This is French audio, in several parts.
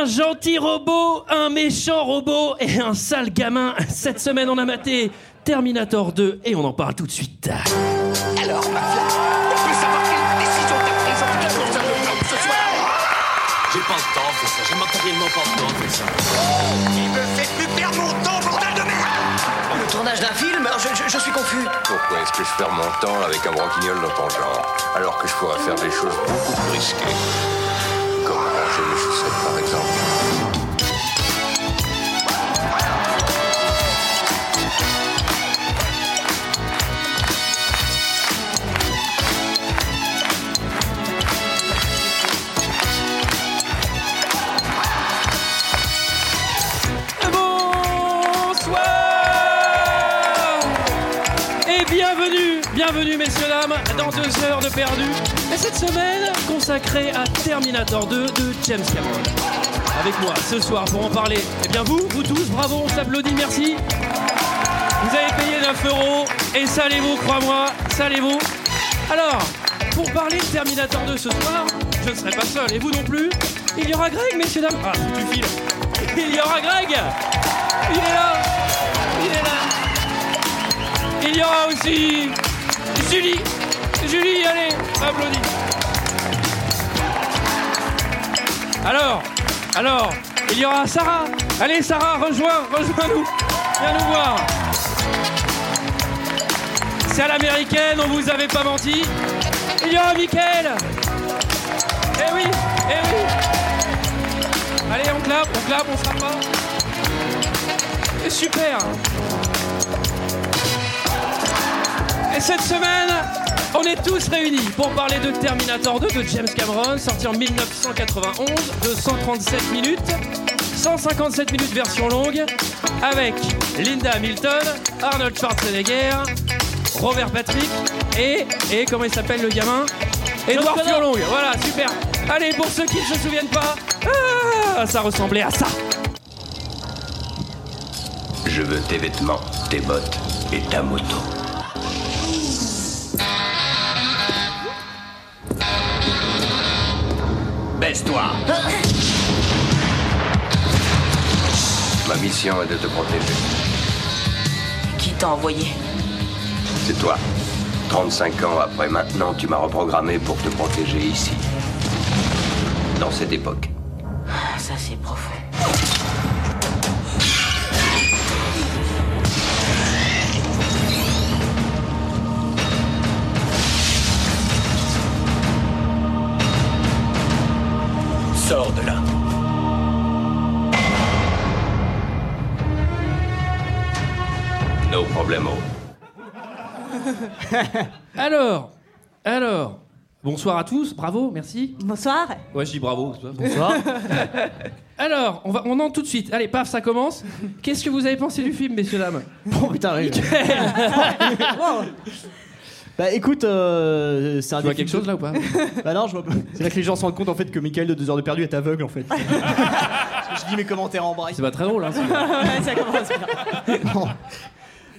Un gentil robot, un méchant robot et un sale gamin. Cette semaine, on a maté Terminator 2 et on en parle tout de suite. Alors, McFly, on peut savoir quelle décision t'as prise en le plan de ce soir J'ai pas le temps de faire ça, j'ai matériellement pas le temps de faire ça. Il me fait plus perdre mon temps, bordel de merde Le tournage d'un film je, je- je suis confus. Pourquoi est-ce que je perds mon temps avec un branquignol dans ton genre Alors que je pourrais faire des choses beaucoup plus risquées? Par exemple. Bienvenue, messieurs dames dans deux heures de perdu. Et cette semaine consacrée à Terminator 2 de James Cameron. Avec moi ce soir pour en parler, eh bien vous, vous tous, bravo, on s'applaudit, merci. Vous avez payé 9 euros et salez-vous, crois-moi, salez-vous. Alors, pour parler de Terminator 2 ce soir, je ne serai pas seul et vous non plus. Il y aura Greg, messieurs dames. Ah, tu files. Il y aura Greg. Il est là. Il est là. Il y aura aussi Julie. Julie, allez, applaudis. Alors, alors, il y aura Sarah. Allez, Sarah, rejoins, rejoins-nous. Viens nous voir. C'est à l'américaine, on vous avait pas menti. Il y aura Mickaël. Eh oui, eh oui. Allez, on clappe, on clappe, on sera pas. Super. Et cette semaine, on est tous réunis pour parler de Terminator 2 de James Cameron, sorti en 1991, de 137 minutes, 157 minutes version longue, avec Linda Hamilton, Arnold Schwarzenegger, Robert Patrick et, et comment il s'appelle le gamin? Edouard. Furlong. Voilà, super. Allez, pour ceux qui ne se souviennent pas, ah, ça ressemblait à ça. Je veux tes vêtements, tes bottes et ta moto. Baisse-toi Ma mission est de te protéger. Qui t'a envoyé? C'est toi. 35 ans après maintenant, tu m'as reprogrammé pour te protéger ici. Dans cette époque. Ah, Ça, c'est profond. Problemo. Alors, alors, bonsoir à tous, bravo, merci. Bonsoir. Ouais, je dis bravo. Bonsoir. alors, on va, on entre tout de suite. Allez, paf, ça commence. Qu'est-ce que vous avez pensé du film, messieurs dames? Oh putain, oui. Bah écoute, euh, c'est un Tu vois quelque chose là ou pas? Bah non, je vois pas. C'est là que les gens se rendent compte en fait que Michael de 2 heures de perdu est aveugle en fait. je dis mes commentaires en braille. C'est pas très drôle, hein. Ouais, ça commence bien.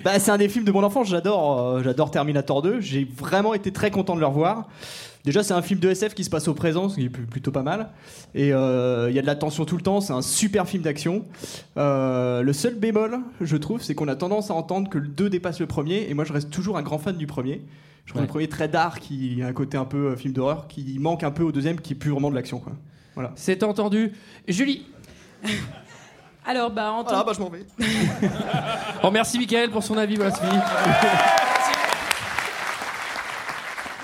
Bah c'est un des films de mon enfance, j'adore euh, j'adore Terminator 2, j'ai vraiment été très content de le revoir. Déjà c'est un film de SF qui se passe au présent, ce qui est pl- plutôt pas mal. Et euh, il y a de la tension tout le temps, c'est un super film d'action. Euh, le seul bémol, je trouve, c'est qu'on a tendance à entendre que le 2 dépasse le premier, et moi je reste toujours un grand fan du premier. Je trouve Ouais. le premier très dark, il a un côté un peu euh, film d'horreur qui manque un peu au deuxième, qui est plus vraiment de l'action. quoi. Voilà. C'est entendu. Julie. Alors, bah, en tant Voilà, bah je m'en vais. Oh, merci Michael pour son avis. Voilà, c'est fini.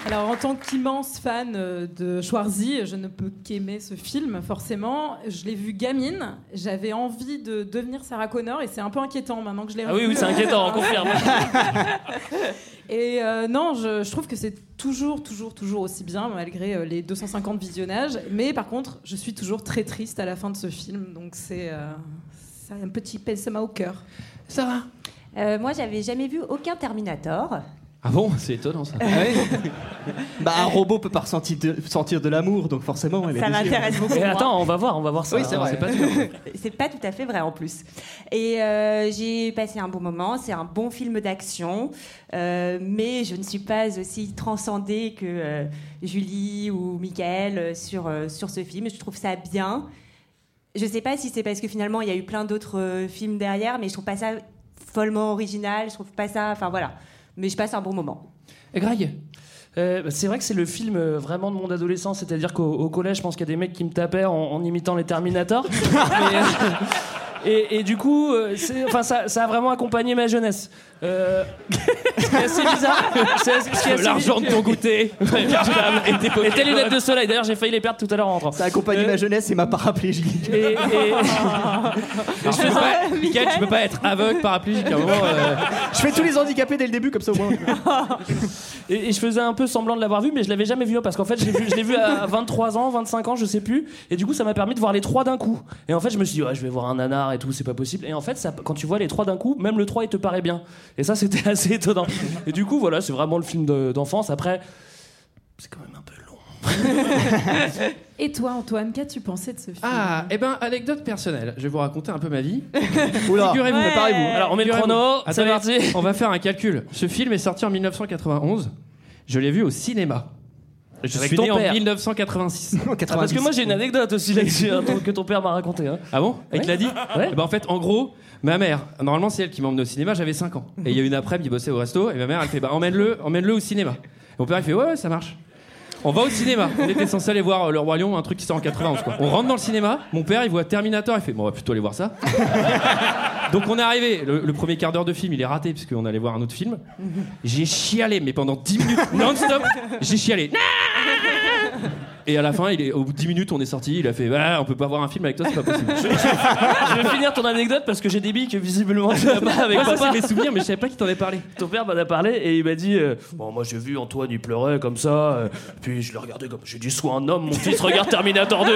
Alors, en tant qu'immense fan euh, de Schwarzy, je ne peux qu'aimer ce film, forcément. Je l'ai vu gamine, j'avais envie de devenir Sarah Connor et c'est un peu inquiétant maintenant que je l'ai Ah revu. oui, oui, c'est inquiétant, on confirme. Et euh, non, je, je trouve que c'est toujours, toujours, toujours aussi bien, malgré euh, les 250 visionnages. Mais par contre, je suis toujours très triste à la fin de ce film, donc c'est euh, un petit pincement au cœur. Sarah? Euh, moi, j'avais jamais vu aucun Terminator. Ah bon C'est étonnant ça. Bah un robot peut pas ressentir de, sentir de l'amour, donc forcément. elle Ça m'intéresse beaucoup. Et moins. attends, on va voir, on va voir ça. Oui, c'est vrai. C'est pas sûr. C'est pas tout à fait vrai en plus. Et euh, j'ai passé un bon moment. C'est un bon film d'action, Euh, mais je ne suis pas aussi transcendée que euh, Julie ou Michael sur, euh, sur ce film. Je trouve ça bien. je sais pas si c'est parce que finalement il y a eu plein d'autres euh, films derrière, mais je trouve pas ça follement original. Je trouve pas ça. Enfin voilà. Mais je passe un bon moment. Et Greg Euh, bah, c'est vrai que c'est le film euh, vraiment de mon adolescence, c'est-à-dire qu'au au collège, je pense qu'il y a des mecs qui me tapaient en, en imitant les Terminator. Mais, euh, et, et du coup, euh, enfin, ça, ça a vraiment accompagné ma jeunesse. Euh, c'est assez bizarre. C'est assez- ce qui est assez- L'argent de ton goûter. et tes, et tes lunettes de soleil. D'ailleurs, j'ai failli les perdre tout à l'heure en rentrant. Ça accompagne ma jeunesse et ma paraplégie. Et, et- Alors, tu, peux pas, Mickaël, tu peux pas être aveugle, paraplégique à un moment. euh, Je fais tous les handicapés dès le début, comme ça au moins. Et, et je faisais un peu semblant de l'avoir vu, mais je l'avais jamais vu parce qu'en fait, je l'ai vu, je l'ai vu à 23 ans, 25 ans, je sais plus. Et du coup, ça m'a permis de voir les trois d'un coup. Et en fait, je me suis dit, ouais, je vais voir un nanar et tout, c'est pas possible. Et en fait, ça, quand tu vois les trois d'un coup, même le 3, il te paraît bien. Et ça, c'était assez étonnant. Et du coup, voilà, c'est vraiment le film de- d'enfance. Après, c'est quand même un peu long. Et toi, Antoine, qu'as-tu pensé de ce film? Ah, eh ben, anecdote personnelle. Je vais vous raconter un peu ma vie. Oula, Figurez-vous, Ouais. préparez-vous. Alors, on met le chrono, c'est parti. On va faire un calcul. Ce film est sorti en 1991. Je l'ai vu au cinéma. Je Avec suis ton né en père. 1986. Ah, parce que moi, j'ai une anecdote aussi là-dessus hein, que ton père m'a raconté. Hein. Ah bon? Il te l'a dit Ouais. Eh ben, En fait, en gros, ma mère, normalement, c'est elle qui m'a emmené au cinéma, j'avais 5 ans. Et il y a une après-midi, il bossait au resto, et ma mère, elle fait bah, emmène-le emmène-le au cinéma. Et mon père, il fait ouais, ouais, ça marche. On va au cinéma. On était censé aller voir euh, Le Roi Lion, un truc qui sort en 91. Quoi. On rentre dans le cinéma, mon père, il voit Terminator, il fait bon, on va plutôt aller voir ça. Donc on est arrivé, le, le premier quart d'heure de film, il est raté, puisqu'on allait voir un autre film. J'ai chialé, mais pendant 10 minutes, non-stop, j'ai chialé. Et à la fin, il est, au bout de 10 minutes, on est sorti. Il a fait bah, On peut pas voir un film avec toi, c'est pas possible. Je vais finir ton anecdote parce que j'ai des billes que visiblement tu n'as pas avec Moi, ça, c'est mes souvenirs, mais je savais pas qui t'en avait parlé. Ton père m'en a parlé et il m'a dit euh, Bon, moi j'ai vu Antoine, il pleurait comme ça. euh, puis je l'ai regardé comme. J'ai dit Sois un homme, mon fils, regarde Terminator 2.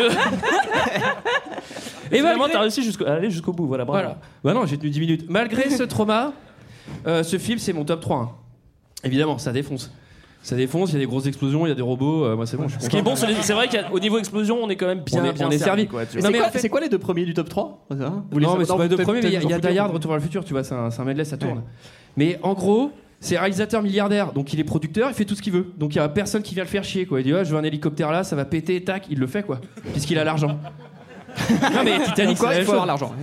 Et vraiment, malgré- t'as réussi jusqu'au aller jusqu'au bout. Voilà, bravo. Voilà. Bah non, j'ai tenu 10 minutes. Malgré ce trauma, euh, ce film, c'est mon top 3. hein. Évidemment, ça défonce. Ça défonce, il y a des grosses explosions, il y a des robots. euh, moi, c'est bon. je suis Ce qui est content. bon, c'est vrai qu'au niveau explosion, on est quand même bien, On est- bien on est servi. quoi, tu Mais vois. Non, c'est mais quoi, c'est les deux premiers du top 3 Vous les Non, mais c'est pas les deux peut-être- premiers, mais il y a, peut-être il y a Die Hard. Retour vers le futur, tu vois, c'est un, c'est un medley, ça tourne. Mais en gros, c'est réalisateur milliardaire, donc il est producteur, il fait tout ce qu'il veut. Donc il y a personne qui vient le faire chier, quoi. Il dit, ouais, je veux un hélicoptère là, ça va péter, tac, il le fait, quoi. Puisqu'il a l'argent. non, mais Titanic, Quoi, c'est la il faut avoir chose. l'argent.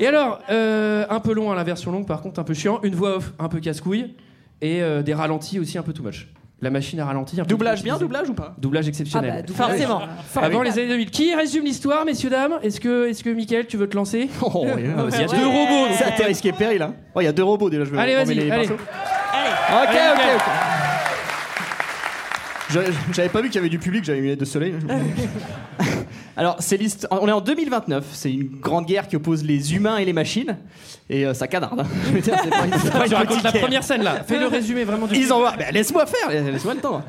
Et alors, euh, un peu long à la version longue, par contre, un peu chiant. Une voix off, un peu casse-couille. Et euh, des ralentis aussi un peu too much. La machine à ralentir. Doublage bien, doublage ou pas Doublage Ah exceptionnel. bah, doublage. Forcément. Avant les années 2000. Qui résume l'histoire, messieurs, dames? Est-ce que, est-ce que Michael, tu veux te lancer? Oh, Il y a deux robots. Ça t'es risqué péril hein. Oh, il y a deux robots déjà, je vais Allez, vas-y, les allez. Allez. Ok, Allez, ok, ok. J'avais pas vu qu'il y avait du public, j'avais mis les de soleil. Alors, c'est on est en 2029, c'est une grande guerre qui oppose les humains et les machines, et euh, ça canarde. hein. Je veux dire, c'est pas, c'est pas une racontes petite la première scène là. Fais le résumé vraiment du Ils envoient. Ben, laisse-moi faire, laisse-moi le temps.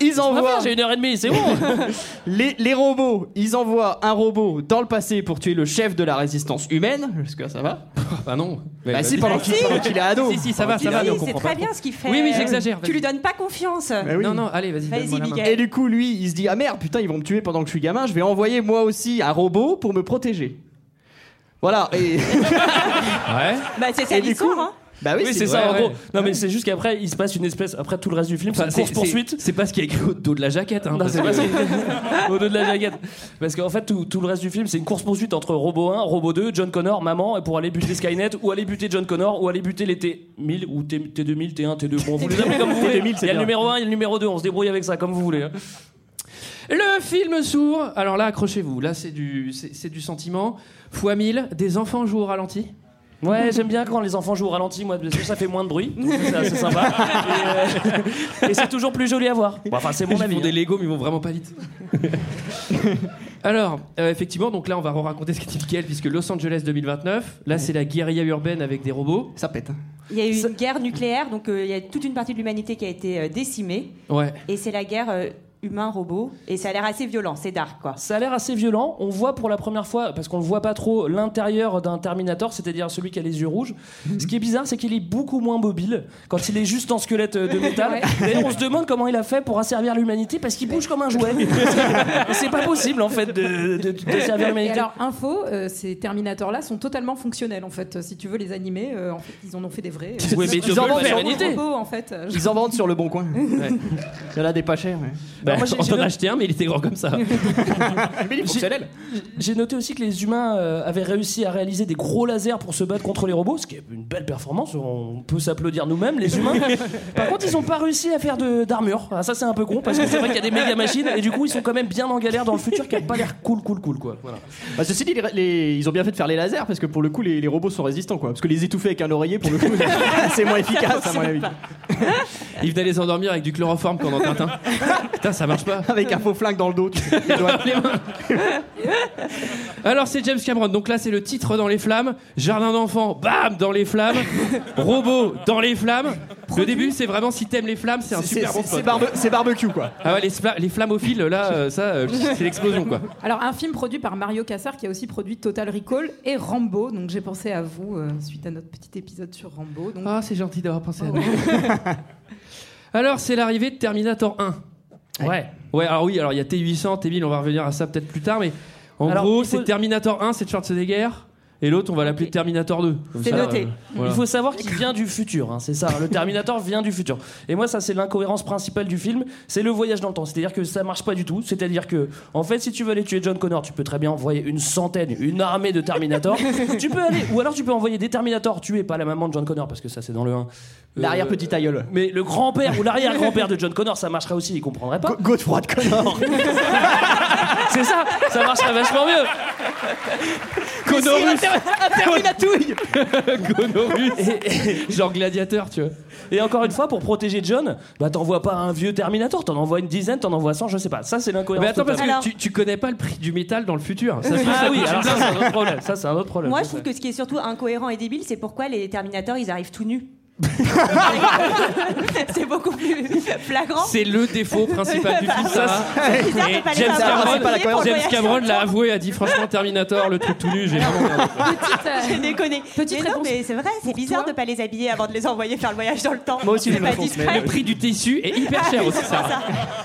Ils envoient. J'ai une heure et demie, c'est bon. Les, les robots, ils envoient un robot dans le passé pour tuer le chef de la résistance humaine. Jusque-là, ça va? Bah non. Mais Bah, vas-y. si, pendant qu'il pendant qu'il est ado. Si, si, ça va, ça va. C'est comprend très bien trop. ce qu'il fait. Oui, oui, j'exagère, Tu lui donnes pas confiance. Bah oui. Non, non, allez, vas-y. Vas-y. Et du coup, lui, il se dit Ah merde, putain, ils vont me tuer pendant que je suis gamin, je vais envoyer moi aussi un robot pour me protéger. Voilà, et. Ouais. Bah, c'est ça l'histoire. hein. bah oui, Oui, c'est ouais, ça, en ouais. gros. Non, mais c'est juste qu'après, il se passe une espèce. Après tout le reste du film, c'est Enfin, une c'est- course-poursuite. c'est- C'est pas ce qui est écrit au dos de la jaquette. Hein, Non, c'est pas ça. Au dos de la jaquette. Parce qu'en fait, tout, tout le reste du film, c'est une course-poursuite entre Robot 1, Robot 2, John Connor, maman, et pour aller buter Skynet, ou aller buter John Connor, ou aller buter les T1000, ou T, T2000, T1, T2. Bon, vous les appelez comme vous voulez. T2000, Il y a le numéro 1, il y a le numéro 2, on se débrouille avec ça comme vous voulez. hein. Le film s'ouvre. Alors là, accrochez-vous. Là, c'est du, c'est du sentiment. Fois 1000, des enfants jouent au ralenti. Ouais, j'aime bien quand les enfants jouent au ralenti, moi, parce que ça fait moins de bruit. donc C'est sympa. Et, euh, et c'est toujours plus joli à voir. Bon, enfin, c'est mon Ils avis. font des hein. Lego, mais ils vont vraiment pas vite. Alors, euh, effectivement, donc là, on va raconter ce qu'est Michael, puisque Los Angeles 2029, là, c'est la guérilla urbaine avec des robots. Ça pète. hein. Il y a eu une guerre nucléaire, donc euh, il y a toute une partie de l'humanité qui a été euh, décimée. Ouais. Et c'est la guerre euh, humain-robot. Et ça a l'air assez violent, c'est dark, quoi. Ça a l'air assez violent. On voit pour la première fois, parce qu'on le voit pas trop, l'intérieur d'un Terminator, c'est-à-dire celui qui a les yeux rouges. Ce qui est bizarre, c'est qu'il est beaucoup moins mobile quand il est juste en squelette de métal. D'ailleurs, on se demande comment il a fait pour asservir l'humanité, parce qu'il bouge comme un jouet. Et c'est pas possible, en fait, de, de, de servir l'humanité. alors, info, euh, ces Terminators-là sont totalement fonctionnels en fait. Si tu veux les animer, euh, en fait, ils en ont fait des vrais. Oui, mais ils ils en en vendent sur- le bon coin. Il y en a des pas chers. Bah, Alors moi, j'ai- on j'ai en a noté- acheté un, mais il était grand comme ça. Mais il est fonctionnel. J'ai noté aussi que les humains euh, avaient réussi à réaliser des gros lasers pour se battre contre les robots, ce qui est une belle performance. On peut s'applaudir nous-mêmes, les humains. Par contre, ils n'ont pas réussi à faire de- d'armure. Ah, ça, c'est un peu con parce que c'est vrai qu'il y a des méga machines et du coup, ils sont quand même bien en galère dans le futur qui a pas l'air cool, cool, cool, quoi. Voilà. Bah, ceci dit, les, les- ils ont bien fait de faire les lasers parce que pour le coup, les, les robots sont résistants quoi. Parce que les étouffer avec un oreiller, pour le coup, c'est moins efficace à mon avis. Il venait les endormir avec du chloroforme pendant Tintin. Putain, ça marche pas. Avec un faux flingue dans le dos. tu. Alors c'est James Cameron. Donc là c'est le titre dans les flammes. Jardin d'enfants, bam dans les flammes. Robot dans les flammes. Le début c'est vraiment si t'aimes les flammes, c'est un super bon c'est- barbe- barbecue quoi. Ah ouais les, les flammophiles là, euh, ça euh, c'est l'explosion quoi. Alors, un film produit par Mario Cassar qui a aussi produit Total Recall et Rambo. Donc, j'ai pensé à vous euh, suite à notre petit épisode sur Rambo. Donc, Ah c'est gentil d'avoir pensé à nous. Alors c'est l'arrivée de Terminator 1. Ouais. Ouais alors oui alors il y a T800, T1000, on va revenir à ça peut-être plus tard, mais en Alors, gros il faut- c'est Terminator 1, c'est Schwarzenegger. Et l'autre, on va l'appeler Terminator 2. Comme C'est ça, noté. euh, voilà. Il faut savoir qu'il vient du futur, hein, c'est ça. Le Terminator vient du futur. Et moi, ça, c'est l'incohérence principale du film, c'est le voyage dans le temps. C'est-à-dire que ça marche pas du tout. C'est-à-dire que, en fait, si tu veux aller tuer John Connor, tu peux très bien envoyer une centaine, une armée de Terminator. tu peux aller, ou alors tu peux envoyer des Terminator tuer pas la maman de John Connor, parce que ça, c'est dans le 1. L'arrière petit aïeul. Mais le grand-père ou l'arrière-grand-père de John Connor, ça marcherait aussi, il comprendrait pas. Go- Godefroy de Connor. C'est ça, ça marcherait vachement mieux. Conorus Terminatouille. Conorus Genre gladiateur, tu vois. Et encore une fois, pour protéger John, bah t'envoies pas un vieux Terminator, t'en envoies une dizaine, t'en envoies 100, je sais pas. Ça, c'est l'incohérence. Mais attends, parce que tu, tu connais pas le prix du métal dans le futur. Ça Ah oui, alors c'est un autre problème. Ça, c'est un autre problème. Moi, je trouve c'est- que ce qui est surtout incohérent et débile, c'est pourquoi les Terminators, ils arrivent tout nus. c'est beaucoup plus flagrant. C'est le défaut principal du film, ça. C'est bizarre de Et pas les James avoir Cameron, pour le James voyage Cameron le l'a avoué, a dit franchement Terminator, le truc tout nu, j'ai vraiment merdé. petite, euh, J'ai déconné. Petite mais non, réponse mais c'est vrai, c'est bizarre toi de pas les habiller avant de les envoyer faire le voyage dans le temps. Moi aussi, c'est je pas me pense, discret. Le prix du tissu est hyper cher aussi, ça.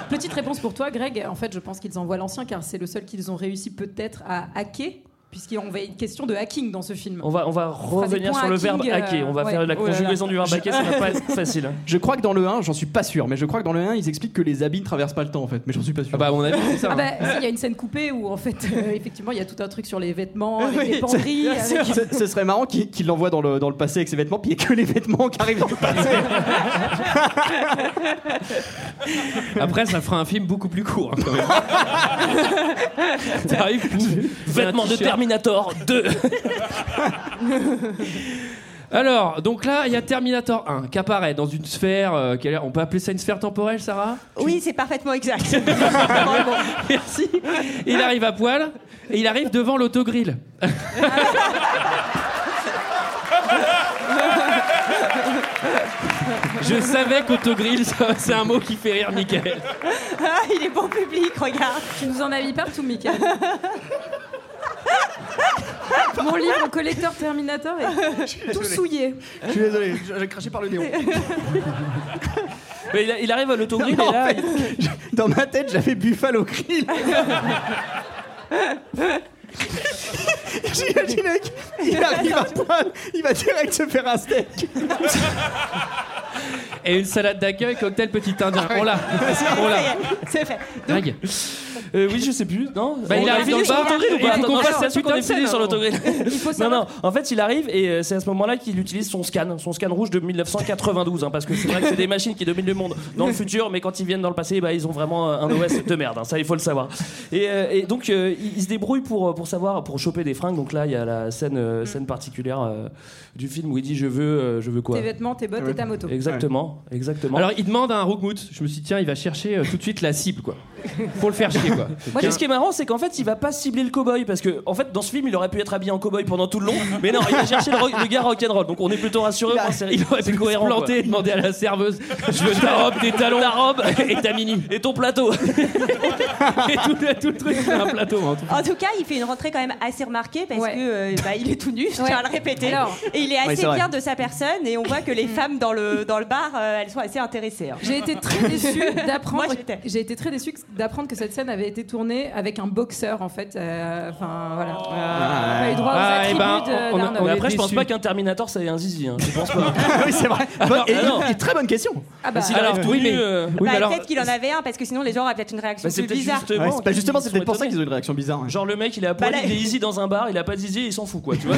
Petite réponse pour toi, Greg. En fait, je pense qu'ils envoient l'ancien car c'est le seul qu'ils ont réussi peut-être à hacker, puisqu'on va une question de hacking dans ce film. On va, on va revenir sur le hacking, verbe euh, hacker. On va ouais. faire la Oh là là. conjugaison du verbe hacker, ça va pas être facile. hein. Je crois que dans le 1, j'en suis pas sûr, mais je crois que dans le 1, ils expliquent que les habits ne traversent pas le temps en fait, mais j'en suis pas sûr. Ah bah, à mon avis, c'est ça. Ah hein. bah, si, il y a une scène coupée où en fait, euh, effectivement, il y a tout un truc sur les vêtements, avec les penderies. avec- Ce, ce serait marrant qu'il qu'il l'envoie dans le, dans le passé avec ses vêtements, puis il n'y a que les vêtements qui arrivent dans le passé. Après, ça fera un film beaucoup plus court. hein, quand même. T'arrives, Vêtements de. Terminator 2. Alors, donc là, il y a Terminator 1 qui apparaît dans une sphère. euh, qui a l'air- on peut appeler ça une sphère temporelle, Sarah? Oui, c'est parfaitement exact. Vraiment. Merci. Il arrive à poil et il arrive devant l'autogrill. Je savais qu'autogrill, ça, c'est un mot qui fait rire Michael. Ah, il est bon public, regarde. Tu nous en as mis partout, Michael. Mon livre collecteur Terminator est tout souillé. Je suis désolé, j'ai craché par le néon. Mais il, il arrive à l'autogrill Non, et là, en fait, je- dans ma tête, j'avais Buffalo Grill. J'imagine le mec, il arrive à poil, il va direct se faire un steak. Et une salade d'accueil, cocktail petit indien. On l'a. On l'a. C'est fait. Greg. Euh, oui, je sais plus. Non Bah, il arrive dans le bar, il faut qu'on fasse qu'on est putain de fini sur l'autogrill. Non, non. En fait, il arrive et euh, c'est à ce moment-là qu'il utilise son scan, son scan rouge de 1992, hein, parce que c'est vrai que c'est des machines qui dominent le monde dans le futur, mais quand ils viennent dans le passé, bah, ils ont vraiment un OS de merde. hein, ça, il faut le savoir. Et, euh, et donc, euh, il, il se débrouille pour pour savoir, pour choper des fringues. Donc là, il y a la scène euh, scène particulière euh, du film où il dit je veux euh, je veux quoi Tes vêtements, tes bottes et ta moto. Exactement, exactement. Alors, il demande à un Rookmout. Je me suis dit, tiens, il va chercher euh, tout de suite la cible, quoi. Pour le faire chier, quoi. Moi, ce qui est marrant, c'est qu'en fait, il va pas cibler le cowboy parce que, en fait, dans ce film, il aurait pu être habillé en cowboy pendant tout le long, mais non, il va chercher le, ro- le gars rock'n'roll. Donc, on est plutôt rassuré. Il aurait pu se cohérent, planter et demander à la serveuse Je veux ta robe, des talons, Ta robe et ta mini. et ton plateau. Et tout, tout le truc, c'est un plateau. hein, tout. En tout cas, il fait une rentrée quand même assez remarquée parce Ouais. que euh, bah, il est tout nu, je Ouais. tiens à le répéter. Alors. et il est assez fier de sa personne et on voit que les femmes dans le, dans le bar, euh, elles sont assez intéressées. hein. J'ai été très déçue d'apprendre. J'ai été très déçue d'apprendre que cette scène avait été tournée avec un boxeur en fait. Euh, Enfin voilà. Pas eu droit aux Ah, ben, on- on- d'Arnold. on Mais est après, je pense pas qu'un Terminator, ça ait un zizi. Hein. Je pense pas. oui, c'est vrai. Bonne- et- et très bonne question. Ah bah, S'il alors, oui, mais- euh, Oui, Bah, peut-être qu'il en avait un parce que sinon les gens auraient peut-être une réaction bah, c'est plus bizarre. justement. Ouais, c'est pas qu'ils justement, c'est peut-être pour ça qu'ils ont une réaction bizarre. Genre le mec il est à poil, Bah, là- il est easy dans un bar, il a pas de zizi, il s'en fout quoi, tu vois.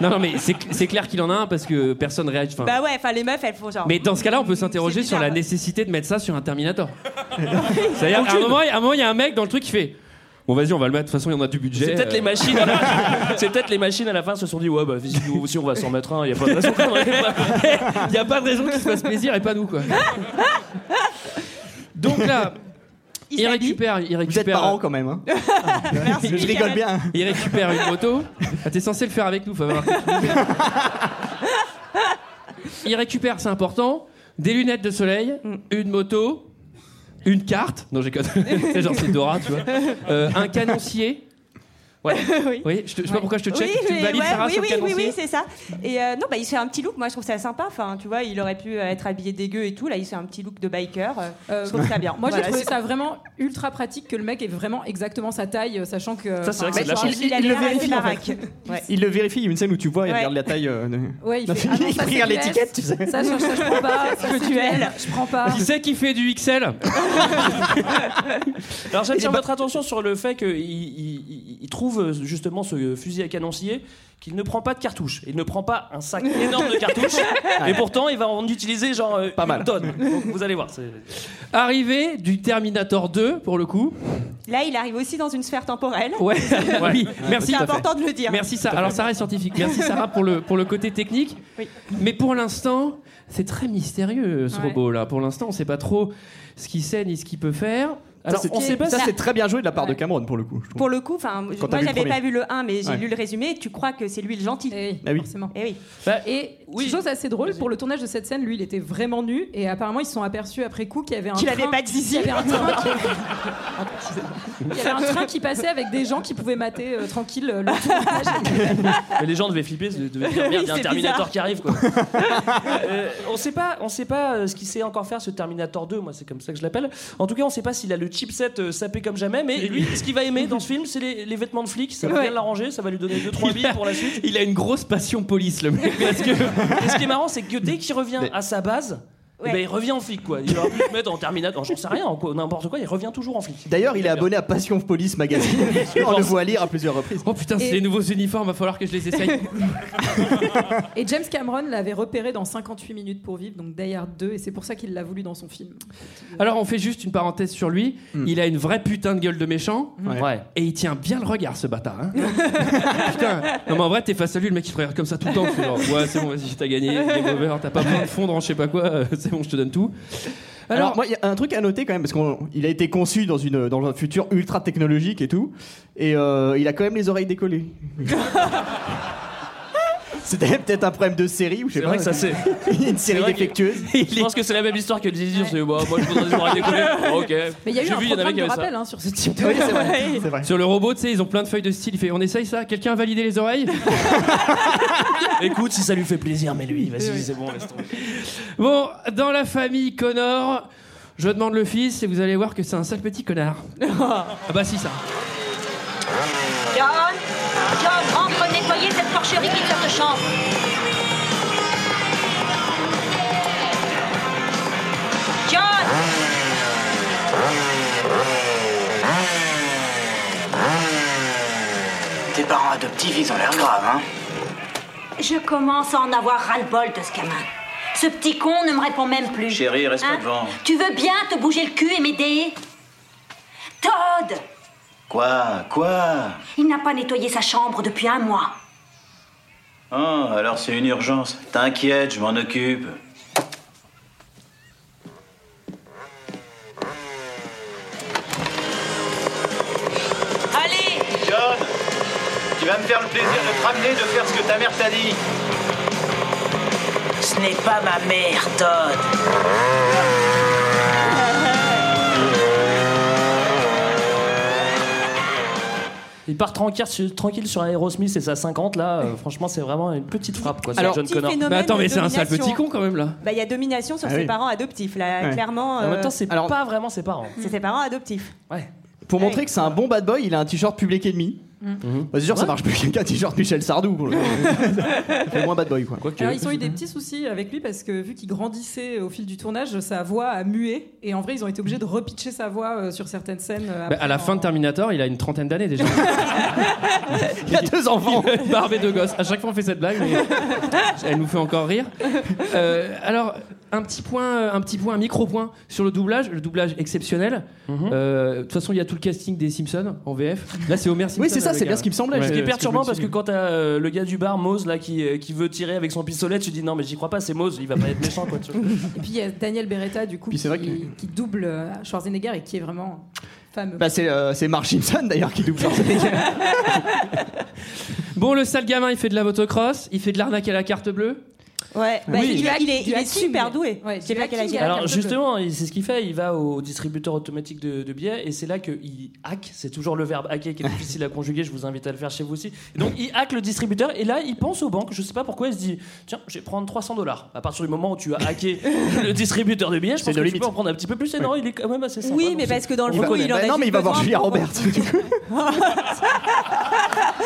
Non, non, mais c'est clair qu'il en a un parce que personne réagit. Bah ouais, enfin les meufs elles font genre. Mais dans ce cas-là, on peut s'interroger sur la nécessité de mettre ça sur un Terminator. C'est-à-dire, à un moment, à un moment, il y a un mec dans le truc qui fait. Bon, vas-y, on va le mettre. De toute façon, il y en a du budget. C'est peut-être euh. les machines. à la- C'est peut-être les machines à la fin se sont dit ouais bah nous aussi on va s'en mettre un, il y a pas de raison. Il n'y a pas de raison qu'il se fasse plaisir et pas nous, quoi. Donc là, Il récupère, il Vous êtes récupère, parents quand même. Hein. Je rigole bien. il récupère une moto. Ah, T'es censé le faire avec nous, faut avoir. Il récupère, c'est important, des lunettes de soleil, une moto, une carte. Non, j'ai C'est genre c'est Dora, tu vois. Euh, un canoncier. Ouais. Oui. Oui, je, te- je sais pas pourquoi je te check. Oui, tu me mais valides, ouais, Sarah, oui, sur le oui, oui, oui, c'est ça. Et euh, non, bah, il se fait un petit look. Moi, je trouve ça sympa. Enfin, tu vois, il aurait pu euh, être habillé dégueu et tout. Là, il se fait un petit look de biker. Euh, Euh, je trouve ça bien. Moi, Voilà, j'ai trouvé ça vraiment ultra pratique que le mec ait vraiment exactement sa taille, euh, sachant que. Ça, c'est vrai que c'est de la genre, chance. Il, a Il le vérifie, en fait. Ouais. Il le vérifie. Il y a une scène où tu vois, il regarde la taille. euh, de- Ouais, il Non, fait. Ah non, il ça, c'est regarde l'étiquette, tu sais. Ça, ça, je prends pas. Ça, c'est duel. Je prends pas. Qui c'est qui fait du XL Alors j'attire votre attention sur le fait qu'il il, il- il trouve euh, justement ce fusil à canoncier qu'il ne prend pas de cartouches. Il ne prend pas un sac énorme de cartouches. Et pourtant, il va en utiliser genre euh, Pas une mal. tonne. Donc, vous allez voir. c'est- Arrivé du Terminator 2, pour le coup. Là, il arrive aussi dans une sphère temporelle. Ouais, oui, merci. C'est important de le dire. Merci Sarah. Alors Sarah est scientifique. Merci Sarah pour le, pour le côté technique. Oui. Mais pour l'instant, c'est très mystérieux ce Ouais. robot là. Pour l'instant, on sait pas trop ce qu'il sait ni ce qu'il peut faire. Alors Ça, on c'est- sait pas Ça, si- c'est très bien joué de la part de Cameron pour le coup. je. Pour le coup, enfin, moi j'avais pas vu le 1, mais j'ai Ouais. lu le résumé. Tu crois que c'est lui le gentil Eh oui, Ah oui. forcément. Eh oui. Bah, Et Oui. chose assez drôle, pour le tournage de cette scène, lui, il était vraiment nu et apparemment ils se sont aperçus après coup qu'il y avait un Qu'il train. avait pas de zizi. qu'il y avait un train qui... Il y avait un train qui passait avec des gens qui pouvaient mater euh, tranquille euh, le tournage. Mais les gens devaient flipper, devaient dire merde, il y a un c'est Terminator bizarre. qui arrive quoi. Euh, on sait pas, on sait pas euh, ce qu'il sait encore faire ce Terminator 2, moi c'est comme ça que je l'appelle. En tout cas, on sait pas s'il a le chipset euh, sapé comme jamais, mais lui, ce qu'il va aimer dans ce film, c'est les, les vêtements de flic, ça va bien l'arranger, ça va lui donner 2-3 billes pour la suite. il a une grosse passion police le mec. Parce que, et ce qui est marrant, c'est que dès qu'il revient à sa base, Ouais. ben, il revient en flic quoi. Il aurait pu se mettre en Terminator, j'en sais rien, n'importe quoi, il revient toujours en flic. D'ailleurs, il est abonné à Passion Police Magazine. On le voit lire à plusieurs reprises. Oh putain, c'est Et- les nouveaux uniformes, va falloir que je les essaye. Et James Cameron l'avait repéré dans 58 minutes pour vivre, donc Die Hard 2, et c'est pour ça qu'il l'a voulu dans son film. Alors on fait juste une parenthèse sur lui. Il a une vraie putain de gueule de méchant. Ouais. Ouais. Et il tient bien le regard, ce bâtard. hein. Putain. Non, mais en vrai, t'es face à lui, le mec il te regarde comme ça tout le temps. Genre, ouais, c'est bon, vas-y, t'as gagné. T'as pas besoin de fondre en je sais pas quoi. C'est bon, je te donne tout. Alors, Alors, moi, il y a un truc à noter quand même, parce qu'il a été conçu dans, une, dans un futur ultra technologique et tout, et euh, il a quand même les oreilles décollées. C'était peut-être un problème de série, ou je sais C'est pas. vrai que ça c'est. une série défectueuse. Je pense que c'est la même histoire que le zizi, c'est bah, moi je voudrais décollées. Oh, ok. Mais il y a eu J'ai un vu, il y en avait programme qui de avaient ça. rappel hein, sur ce type de. Oui, c'est vrai. c'est vrai. sur le robot, tu sais, ils ont plein de feuilles de style. Il fait, on essaye ça Quelqu'un a validé les oreilles Écoute, si ça lui fait plaisir, mais lui, vas-y, c'est bon, laisse tomber. Bon, dans la famille Connor, je demande le fils et vous allez voir que c'est un sale petit connard. ah bah si, ça. John John, cette porcherie qui sort de chambre. John Tes parents adoptifs, ils ont l'air graves, hein Je commence à en avoir ras-le-bol de ce gamin. Ce petit con ne me répond même plus. Chérie, reste pas Hein? devant. Tu veux bien te bouger le cul et m'aider? Todd Quoi? Quoi? Il n'a pas nettoyé sa chambre depuis un mois. Oh, alors c'est une urgence. T'inquiète, je m'en occupe. Allez John Tu vas me faire le plaisir de te ramener, de faire ce que ta mère t'a dit. Ce n'est pas ma mère, Todd. Il part tranquille sur, tranquille sur Aerosmith et sa 50 là, euh, franchement c'est vraiment une petite frappe quoi Alors, John Connor. Mais attends, de mais c'est un sale petit con quand même là. Bah, il y a domination sur Ah ses oui. parents adoptifs, là, Ouais. clairement. En même euh, temps, c'est alors- pas vraiment ses parents. c'est ses parents adoptifs. Ouais. Pour montrer que c'est un bon bad boy, il a un t-shirt Public Enemy. Bah, c'est sûr, ça marche plus qu'un t-shirt Michel Sardou. pour le coup. ça fait moins bad boy, quoi. Alors, ils ont eu des petits soucis avec lui parce que vu qu'il grandissait au fil du tournage, sa voix a mué et en vrai ils ont été obligés de repitcher sa voix euh, sur certaines scènes. euh, Bah, à la en- fin de Terminator, il a une trentaine d'années déjà. Il a deux enfants. Barbe et deux gosses. À chaque fois, on fait cette blague, mais elle nous fait encore rire. Euh, alors, un petit point, un petit point, un micro point sur le doublage. Le doublage exceptionnel. Mhm. Euh, De toute façon, il y a tout le casting des Simpsons en VF. Là, c'est Homer Simpson. Oui, c'est ça, c'est bien ce qui me semblait. Ouais. Ce qui est perturbant parce que quand t'as euh, le gars du bar, Mose, là, qui, euh, qui veut tirer avec son pistolet, tu dis non, mais j'y crois pas, c'est Mose, il va pas être méchant, quoi. tu vois. Et puis il y a Daniel Beretta du coup qui, c'est vrai que- qui double euh, Schwarzenegger et qui est vraiment fameux. Bah, c'est euh, c'est Mark Simpson d'ailleurs qui double Schwarzenegger. Bon, le sale gamin, il fait de la motocross, il fait de l'arnaque à la carte bleue. Ouais, bah, Oui. il, hack- il est, il est super doué. Ouais, du pas quel âge hacking Alors justement, c'est ce qu'il fait. Il va au distributeur automatique de, de billets et c'est là qu'il hack. C'est toujours le verbe hacker qui est difficile à conjuguer. Je vous invite à le faire chez vous aussi. Et donc il hack le distributeur et là il pense aux banques. Je sais pas pourquoi il se dit tiens, je vais prendre 300 dollars. À partir du moment où tu as hacké le distributeur de billets, je C'est pense de que tu limite. peux en prendre un petit peu plus. Et non, il est quand même assez sympa. Oui, mais parce que dans le fond, il en bah, a non, mais il va voir Julia coup.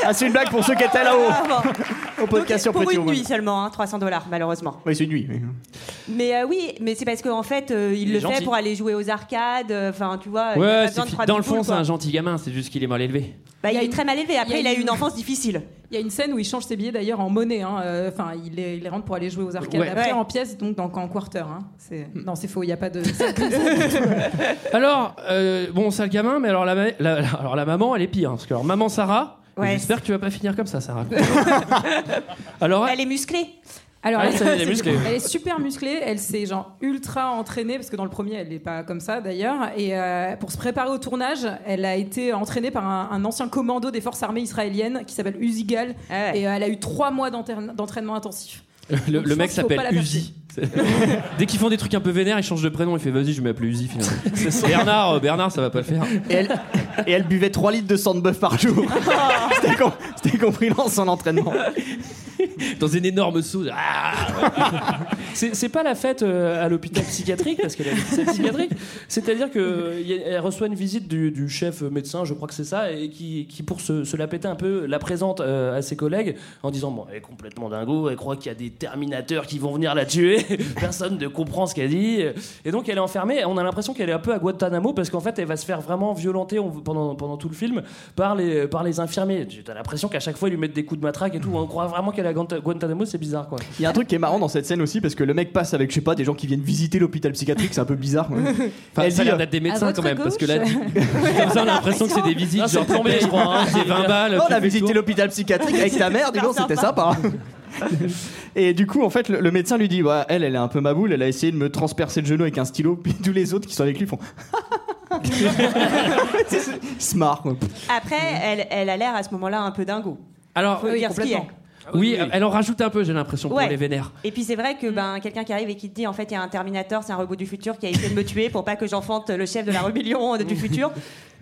ah, c'est une blague pour ceux qui étaient là-haut. Au podcast sur Pour une nuit seulement, hein, 300 dollars, malheureusement. Oui, c'est une nuit. oui. Mais euh, oui, mais c'est parce qu'en fait, euh, il, le gentil. fait pour aller jouer aux arcades. euh, Enfin, tu vois, il a pas c'est besoin de fi- trois dans le fond, c'est un gentil gamin, c'est juste qu'il est mal élevé. Bah, Il est une- très mal élevé. Après, il a eu une une- enfance difficile. Il y a une scène où il change ses billets d'ailleurs en monnaie. hein. Euh, Enfin, il, les, il les rentre pour aller jouer aux arcades. Ouais. Après Ouais. en pièces, donc dans, en quarter. hein. C'est- Non, c'est faux. Il n'y a pas de. Alors, euh, bon, sale gamin, mais alors la, ma- la- la- alors la maman, elle est pire. hein, parce que alors, maman Sarah, Ouais. j'espère que tu vas pas finir comme ça, Sarah. alors, Elle est musclée. Alors, Ah, elle, est musclée. elle est super musclée. Elle s'est genre ultra entraînée parce que dans le premier, elle n'est pas comme ça d'ailleurs. Et euh, pour se préparer au tournage, elle a été entraînée par un, un ancien commando des forces armées israéliennes qui s'appelle Uzigal. Ah ouais. Et euh, elle a eu trois mois d'entraîne- d'entraînement intensif. le, mec s'appelle Uzi. Dès qu'ils font des trucs un peu vénères, ils changent de prénom. Il fait vas-y, je vais m'appeler Uzi finalement. Bernard, euh, Bernard, ça va pas le faire. Et elle, et elle buvait 3 litres de sang de bœuf par jour. C'était com- C'était compris dans son entraînement. Dans une énorme sauce. Ah C'est pas la fête euh, à l'hôpital psychiatrique parce qu'elle a fête psychiatrique. C'est-à-dire qu'elle reçoit une visite du, chef médecin, je crois que c'est ça, et qui, pour se, se la péter un peu, la présente euh, à ses collègues en disant bon, elle est complètement dingo, elle croit qu'il y a des terminateurs qui vont venir la tuer, personne ne comprend ce qu'elle dit, et donc elle est enfermée. On a l'impression qu'elle est un peu à Guantanamo parce qu'en fait elle va se faire vraiment violenter pendant, tout le film par les, par les infirmiers. T'as l'impression qu'à chaque fois ils lui mettent des coups de matraque et tout. On croit vraiment qu'elle est à Guanta- Guantanamo, c'est bizarre quoi. Il y a un truc qui est marrant dans cette scène aussi parce que le mec passe avec, je sais pas, des gens qui viennent visiter l'hôpital psychiatrique, c'est un peu bizarre. quoi. Enfin, Elle ça a dit, l'air d'être des médecins quand même, parce que là, comme ça, on a l'impression que c'est des visites. Genre, plombé, je crois, hein. C'est 20 balles. Oh, on a visité l'hôpital psychiatrique avec ta mère, dis donc, c'était sympa. Et du coup, en fait, le, le médecin lui dit ouais, Elle, elle est un peu ma boule, elle a essayé de me transpercer le genou avec un stylo, puis tous les autres qui sont avec lui font. Marrent, quoi. Après, elle, elle a l'air à ce moment-là un peu dingo. Alors, Faut oui, dire ce qui est. complètement. oui, elle en rajoute un peu, j'ai l'impression, pour Ouais. les vénères. Et puis c'est vrai que ben, quelqu'un qui arrive et qui te dit en fait il y a un Terminator, c'est un robot du futur qui a essayé de me tuer pour pas que j'enfante le chef de la rébellion du futur.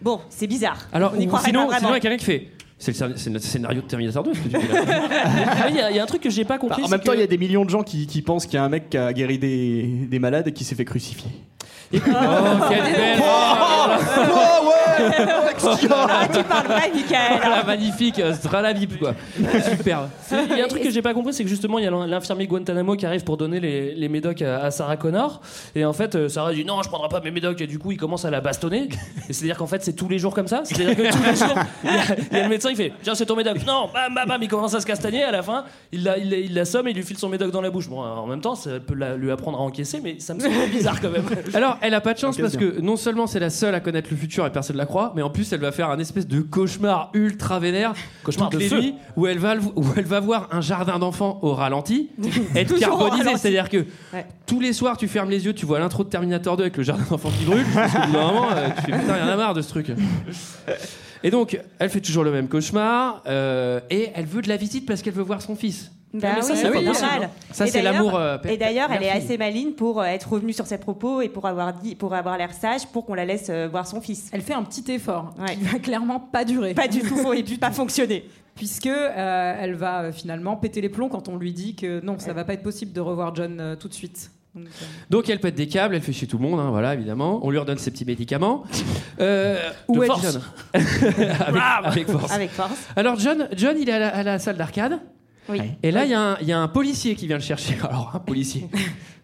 Bon, c'est bizarre. Alors, On y ou croirait sinon, il y a quelqu'un qui fait. C'est le, scénario de Terminator 2, ce que tu dis là. Ah, Il y, a- il y a un truc que j'ai pas Bah, compris. en c'est même temps, que- il y a des millions de gens qui, qui pensent qu'il y a un mec qui a guéri des, des malades et qui s'est fait crucifier. Oh, quelle belle. Ah, tu parles vrai, Michael. Ah, magnifique, euh, la quoi. Super. Il y a un truc que j'ai pas compris, c'est que justement, il y a l'infirmier Guantanamo qui arrive pour donner les, les médocs à, à Sarah Connor. Et en fait, euh, Sarah dit non, je prendrai pas mes médocs. Et du coup, il commence à la bastonner. Et c'est-à-dire qu'en fait, c'est tous les jours comme ça. C'est-à-dire que tous les jours, il y, a, il y a le médecin, il fait tiens, c'est ton médoc. Non, bam, bam, bam, il commence à se castagner. À la fin, il la- il la- il l'assomme et il lui file son médoc dans la bouche. Bon, en même temps, ça peut la- lui apprendre à encaisser, mais ça me semble bizarre quand même. Alors, elle a pas de chance parce que non seulement c'est la seule à connaître le futur et personne ne la croit, mais en plus elle va faire un espèce de cauchemar ultra vénère, Cauchemar toutes de les feu. nuits où elle va le- où elle va voir un jardin d'enfants au ralenti, être Toujours au carbonisé, ralenti. c'est-à-dire que Ouais. tous les soirs tu fermes les yeux, tu vois l'intro de Terminator 2 avec le jardin d'enfants qui brûle, parce qu'au bout d'un moment euh, tu fais putain rien à marre de ce truc. Et donc elle fait toujours le même cauchemar euh, et elle veut de la visite parce qu'elle veut voir son fils. Bah mais ça, oui, c'est normal. Ça l'amour. euh, Et d'ailleurs, elle est assez maline pour euh, être revenue sur ses propos et pour avoir dit, pour avoir l'air sage, pour qu'on la laisse euh, voir son fils. Elle fait un petit effort Ouais. qui va clairement pas durer. Pas du tout, et puis pas fonctionner. Puisque euh, elle va finalement péter les plombs quand on lui dit que non, ça va pas être possible de revoir John euh, tout de suite. Donc, elle pète des câbles, elle fait chier tout le monde, hein, voilà, évidemment. On lui redonne ses petits médicaments. Euh, De où est force. John avec, avec force. Avec force. Alors John, John, il est à la, à la salle d'arcade. Oui. Et là, il y, a un- il y a un policier qui vient le chercher. Alors, un policier.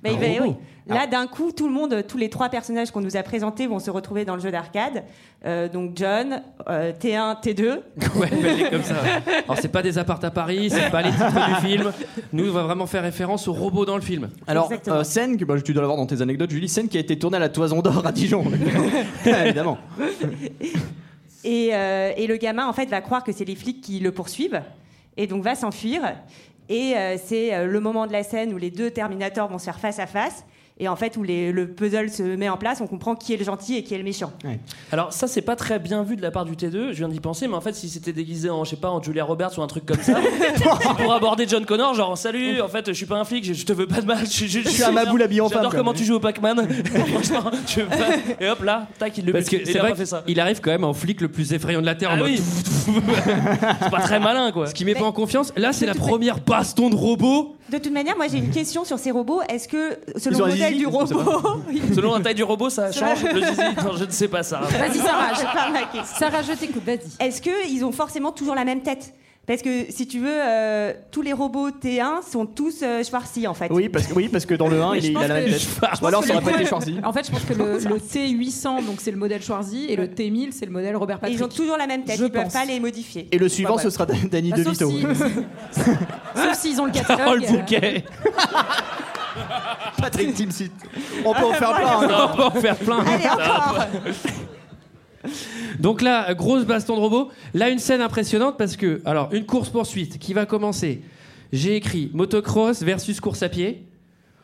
Un oui. Là, d'un coup, tout le monde, tous les trois personnages qu'on nous a présentés vont se retrouver dans le jeu d'arcade. Euh, donc John, euh, T1, T2. Ouais, comme ça. Alors, c'est pas des apparts à Paris, c'est pas les titres du film. Nous, on va vraiment faire référence aux robots dans le film. Alors, euh, scène que bah, tu dois l'avoir dans tes anecdotes, Julie, scène qui a été tournée à la Toison d'Or à Dijon. Évidemment. Et, euh, et le gamin, en fait, va croire que c'est les flics qui le poursuivent. Et donc va s'enfuir. Et euh, c'est euh, le moment de la scène où les deux Terminators vont se faire face à face. Et en fait, où les- le puzzle se met en place, on comprend qui est le gentil et qui est le méchant. Alors ça c'est pas très bien vu de la part du T2, je viens d'y penser, mais en fait si c'était déguisé en je sais pas en Julia Roberts ou un truc comme ça, pour aborder John Connor, genre salut, en fait je suis pas un flic, je, je te veux pas de mal, je, je, Je suis un maboule habillé en femme, J'adore comment tu joues au Pac-Man, franchement, tu veux pas Et hop là, tac il le Parce que c'est il a vrai fait ça. qu'il arrive quand même en flic le plus effrayant de la Terre. en Ah mode oui, c'est pas très malin quoi. Ce qui met pas en confiance. Là, c'est la première baston de robot. De toute manière, moi j'ai une question sur ces robots. Est-ce que, Ils selon ont le un modèle zizi du Je robot. Selon la taille du robot ça change, le zizi, non, je ne sais pas ça. Vas-y, Sarah, question. Sarah, je t'écoute, vas-y. Est-ce qu'ils ont forcément toujours la même tête? Parce que si tu veux, euh, tous les robots T1 sont tous euh, Schwarzy en fait. Oui parce, que, oui, parce que dans le 1, Mais il, je pense a la même que- tête. Ou alors, ça aurait pas le- été Schwarzy. En fait, je pense que le, le T800, donc c'est le modèle Schwarzy, et le T1000, c'est le modèle Robert Et Patrick. ils ont toujours la même tête, Je ils peuvent pense. pas les modifier. Et le suivant, Ouais, ce sera Danny Bah, sauf DeVito. si- Sauf s'ils ont le catalogue. Oh le bouquet. Patrick Timsit. On peut en faire plein. hein. On va en faire plein. Allez, encore Donc là, grosse baston de robot. Là, une scène impressionnante parce que, alors, une course poursuite qui va commencer. J'ai écrit motocross versus course à pied.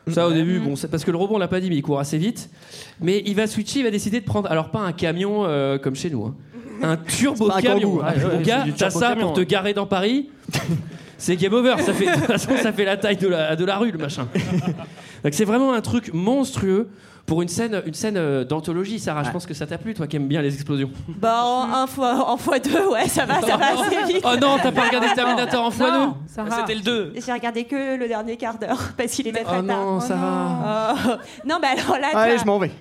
Ça au début, bon, c'est parce que le robot on l'a pas dit, mais il court assez vite. Mais il va switcher, il va décider de prendre, alors pas un camion euh, comme chez nous, hein. un turbo pas un camion. Ouais, mon c'est gars, t'as ça camion, pour te garer dans Paris. C'est game over. Ça fait, de toute façon, ça fait la taille de la, de la rue, le machin. Donc c'est vraiment un truc monstrueux pour une scène, une scène euh, d'anthologie. Sarah, je pense que ça t'a plu, toi qui aimes bien les explosions. Bah en, un fois, en fois deux, ouais, ça va, ça va assez vite. Oh non, t'as pas regardé Terminator en x2 Non, Sarah. C'était le 2. J'ai regardé que le dernier quart d'heure parce qu'il était très Oh tard. non, Sarah. Oh. Non, mais alors là, Allez, je m'en vais.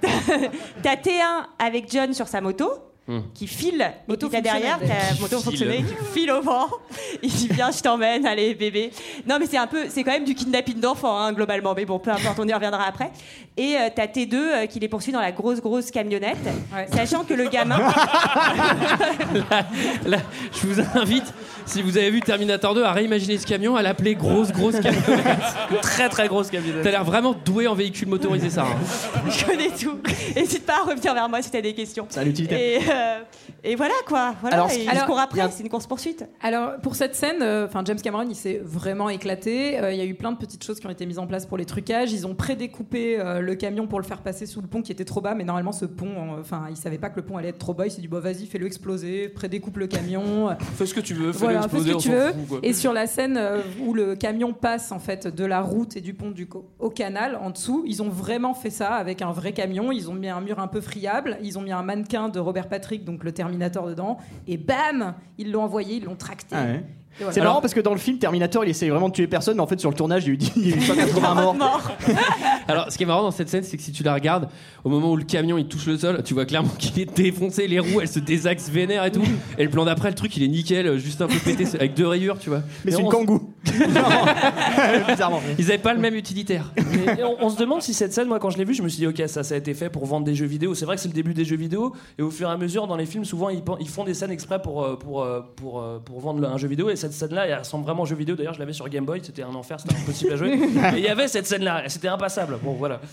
t'as T1 avec John sur sa moto. Hmm. Qui file, et Moto puis t'as derrière, t'as moto fonctionnelle qui file au vent. Il dit viens, je t'emmène, allez bébé. Non mais c'est un peu, c'est quand même du kidnapping d'enfants hein, globalement, mais bon peu importe, on y reviendra après. Et euh, t'as T2 euh, qui les poursuit dans la grosse grosse camionnette, Ouais. sachant que le gamin, Là, je vous invite, si vous avez vu Terminator 2, à réimaginer ce camion, à l'appeler grosse, grosse camionnette. Très très grosse camionnette. T'as l'air vraiment doué en véhicule motorisé, Sarah. je connais tout. N'hésite pas à revenir vers moi si t'as des questions. À l'utilité. Et, euh, et voilà quoi. Voilà, Alors, et alors, il court après, a- c'est une course poursuite. Alors pour cette scène, euh, James Cameron, il s'est vraiment éclaté. Euh, Il y a eu plein de petites choses qui ont été mises en place pour les trucages. Ils ont prédécoupé euh, le camion pour le faire passer sous le pont qui était trop bas, mais normalement ce pont, euh, enfin il savait pas que le pont allait être trop bas. Il s'est dit bah vas-y fais-le exploser, prédécoupe le camion. Fais ce que tu veux, fais Voilà, fais ce exploser, que on tu veux. Et sur la scène euh, où le camion passe en fait de la route et du pont du au canal en dessous, ils ont vraiment fait ça avec un vrai camion. Ils ont mis un mur un peu friable, ils ont mis un mannequin de Robert Patrick, donc le Terminator dedans, et bam, ils l'ont envoyé, ils l'ont tracté. Ah ouais. Et voilà. C'est marrant parce que dans le film Terminator, il essaye vraiment de tuer personne, mais en fait sur le tournage, il y a eu, dix- il y a eu 180 morts. Alors, ce qui est marrant dans cette scène, c'est que si tu la regardes, au moment où le camion il touche le sol, tu vois clairement qu'il est défoncé, les roues elles se désaxent vénère et tout. Et le plan d'après, le truc il est nickel, juste un peu pété, avec deux rayures, tu vois. Mais c'est une kangou. Bizarrement. Ils avaient pas le même utilitaire. Et on, on se demande si cette scène, moi quand je l'ai vue, je me suis dit ok ça ça a été fait pour vendre des jeux vidéo. C'est vrai que c'est le début des jeux vidéo et au fur et à mesure dans les films souvent ils, font des scènes exprès pour euh, pour euh, pour, euh, pour vendre un jeu vidéo et cette scène là elle ressemble vraiment au jeu vidéo. D'ailleurs je l'avais sur Game Boy, c'était un enfer, c'était impossible à jouer. Et il y avait cette scène là, c'était impassable. Bon voilà.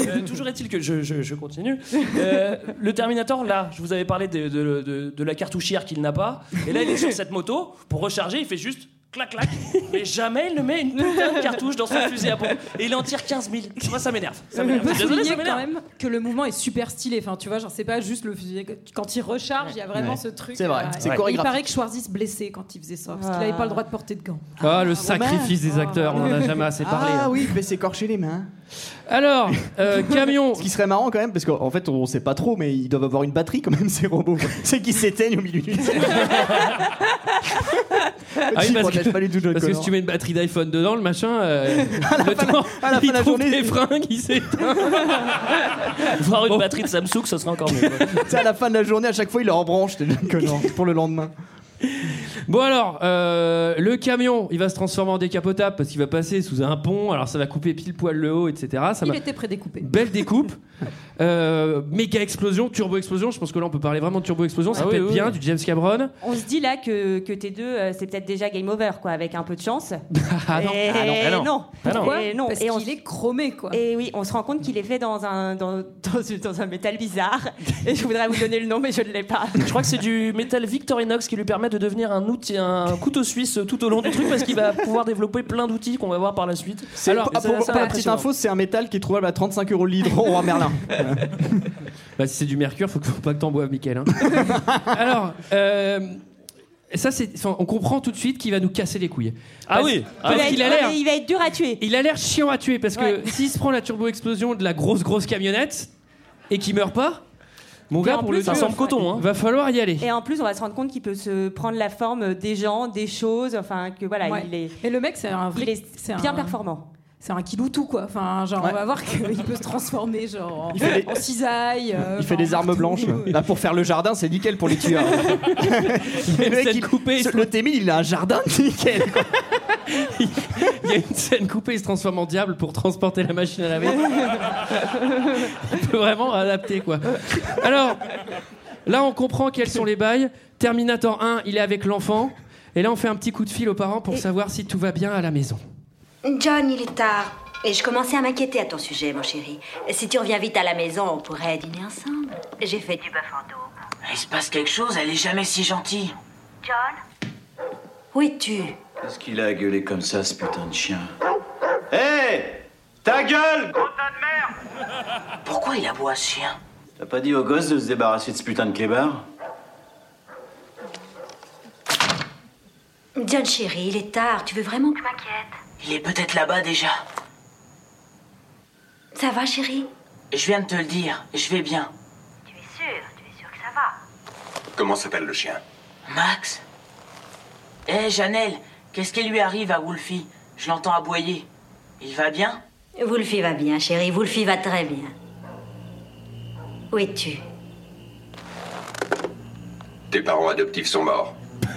Euh, toujours est-il que je, je, je continue. Euh, le Terminator là, je vous avais parlé de, de, de- de la cartouchière qu'il n'a pas et là il est sur cette moto pour recharger, il fait juste clac clac mais jamais il ne met une putain de cartouche dans son fusil à pompe et il en tire 15 000 moi ça m'énerve ça m'énerve. Je désolé, ça quand m'énerve. même que le mouvement est super stylé. Enfin, tu vois, genre c'est pas juste le fusil. Quand il recharge, il y a vraiment Ouais. ce truc. C'est vrai, euh, c'est Il chorégraphique. paraît que Schwarzy se blessait quand il faisait ça, parce qu'il avait pas le droit de porter de gants. Ah, le sacrifice des acteurs, on en a jamais assez parlé. Ah oui, il devait s'écorcher les mains. Alors, euh, camion. Ce qui serait marrant quand même, parce qu'en fait on sait pas trop, mais ils doivent avoir une batterie quand même ces robots. C'est qu'ils s'éteignent au milieu du Ah oui, parce cache pas du tout John Parce que si tu mets une batterie d'iPhone dedans, le machin, euh, le temps, à la fin il de la trouve journée- les fringues, il s'éteint. Voir une batterie de Samsung, ça serait encore mieux. quoi. Tu sais, à la fin de la journée, à chaque fois, il le rebranche, t'es John Connor, pour le lendemain. Bon alors, euh, le camion, il va se transformer en décapotable parce qu'il va passer sous un pont. Alors ça va couper pile poil le haut, etc. Ça Il était prédécoupé. Belle découpe, euh, méga explosion, turbo explosion. Je pense que là on peut parler vraiment de turbo explosion. Ça Ah peut oui, être oui, bien, oui. du James Cameron. On se dit là que, que T2, euh, c'est peut-être déjà game over, quoi, avec un peu de chance. Ah non. Et Ah non, ah non. Ah non. Et non. Parce qu'il est chromé, quoi. Et oui, on se rend compte qu'il est fait dans un, dans, dans un métal bizarre. Et je voudrais vous donner le nom, mais je ne l'ai pas. Je crois que c'est du métal Victorinox qui lui permet de devenir un outil, un couteau suisse tout au long du truc parce qu'il va pouvoir développer plein d'outils qu'on va voir par la suite. Alors, Ah, c'est pour, assez pour la petite info, c'est un métal qui est trouvable à 35 euros le litre au roi Merlin. Bah, si c'est du mercure, faut, que- faut pas que t'en boives, Mickaël. hein. Alors, euh, ça c'est, on comprend tout de suite qu'il va nous casser les couilles. Ah Parce- oui. Ah parce il, a être, l'air. il va être dur à tuer. Il a l'air chiant à tuer parce que Ouais. s'il se prend la turbo-explosion de la grosse grosse camionnette et qu'il meurt pas, mon gars, pour plus, le Ça euh, semble coton, hein. va falloir y aller. Et en plus, on va se rendre compte qu'il peut se prendre la forme des gens, des choses. Enfin, que voilà, Ouais. il est, Et le mec, c'est un vrai. il est c'est bien un- performant. C'est un kiloutou, quoi. Enfin, genre, Ouais. on va voir qu'il peut se transformer, genre, en, Il fait des- en cisaille. euh, Il fait des armes partout. blanches. Là, pour faire le jardin, c'est nickel pour les tueurs. Le mec, il- coupée, il se- Le Témil, il a un jardin nickel. quoi. Il y a une scène coupée, il se transforme en diable pour transporter la machine à laver. il peut vraiment adapter quoi. Alors, là on comprend quels sont les bails. Terminator 1, il est avec l'enfant. Et là on fait un petit coup de fil aux parents pour savoir si tout va bien à la maison. John, il est tard. Et je commençais à m'inquiéter à ton sujet, mon chéri. Si tu reviens vite à la maison, on pourrait dîner ensemble. J'ai fait du bœuf en daube. Il se passe quelque chose, elle est jamais si gentille. John? Où es-tu? Qu'est-ce qu'il a gueulé comme ça, ce putain de chien? Hé! Ta gueule! Pourquoi il aboie ce chien? T'as pas dit au gosse de se débarrasser de ce putain de clébard? John, chéri, il est tard. Tu veux vraiment que je m'inquiète? Il est peut-être là-bas déjà. Ça va, chéri Je viens de te le dire, je vais bien. Tu es sûr? Tu es sûr que ça va? Comment s'appelle le chien? Max? Hé, Janelle, qu'est-ce qui lui arrive à Wolfie? Je l'entends aboyer. Il va bien? Wolfie va bien, chéri. Wolfie va très bien. Où es-tu? Tes parents adoptifs sont morts.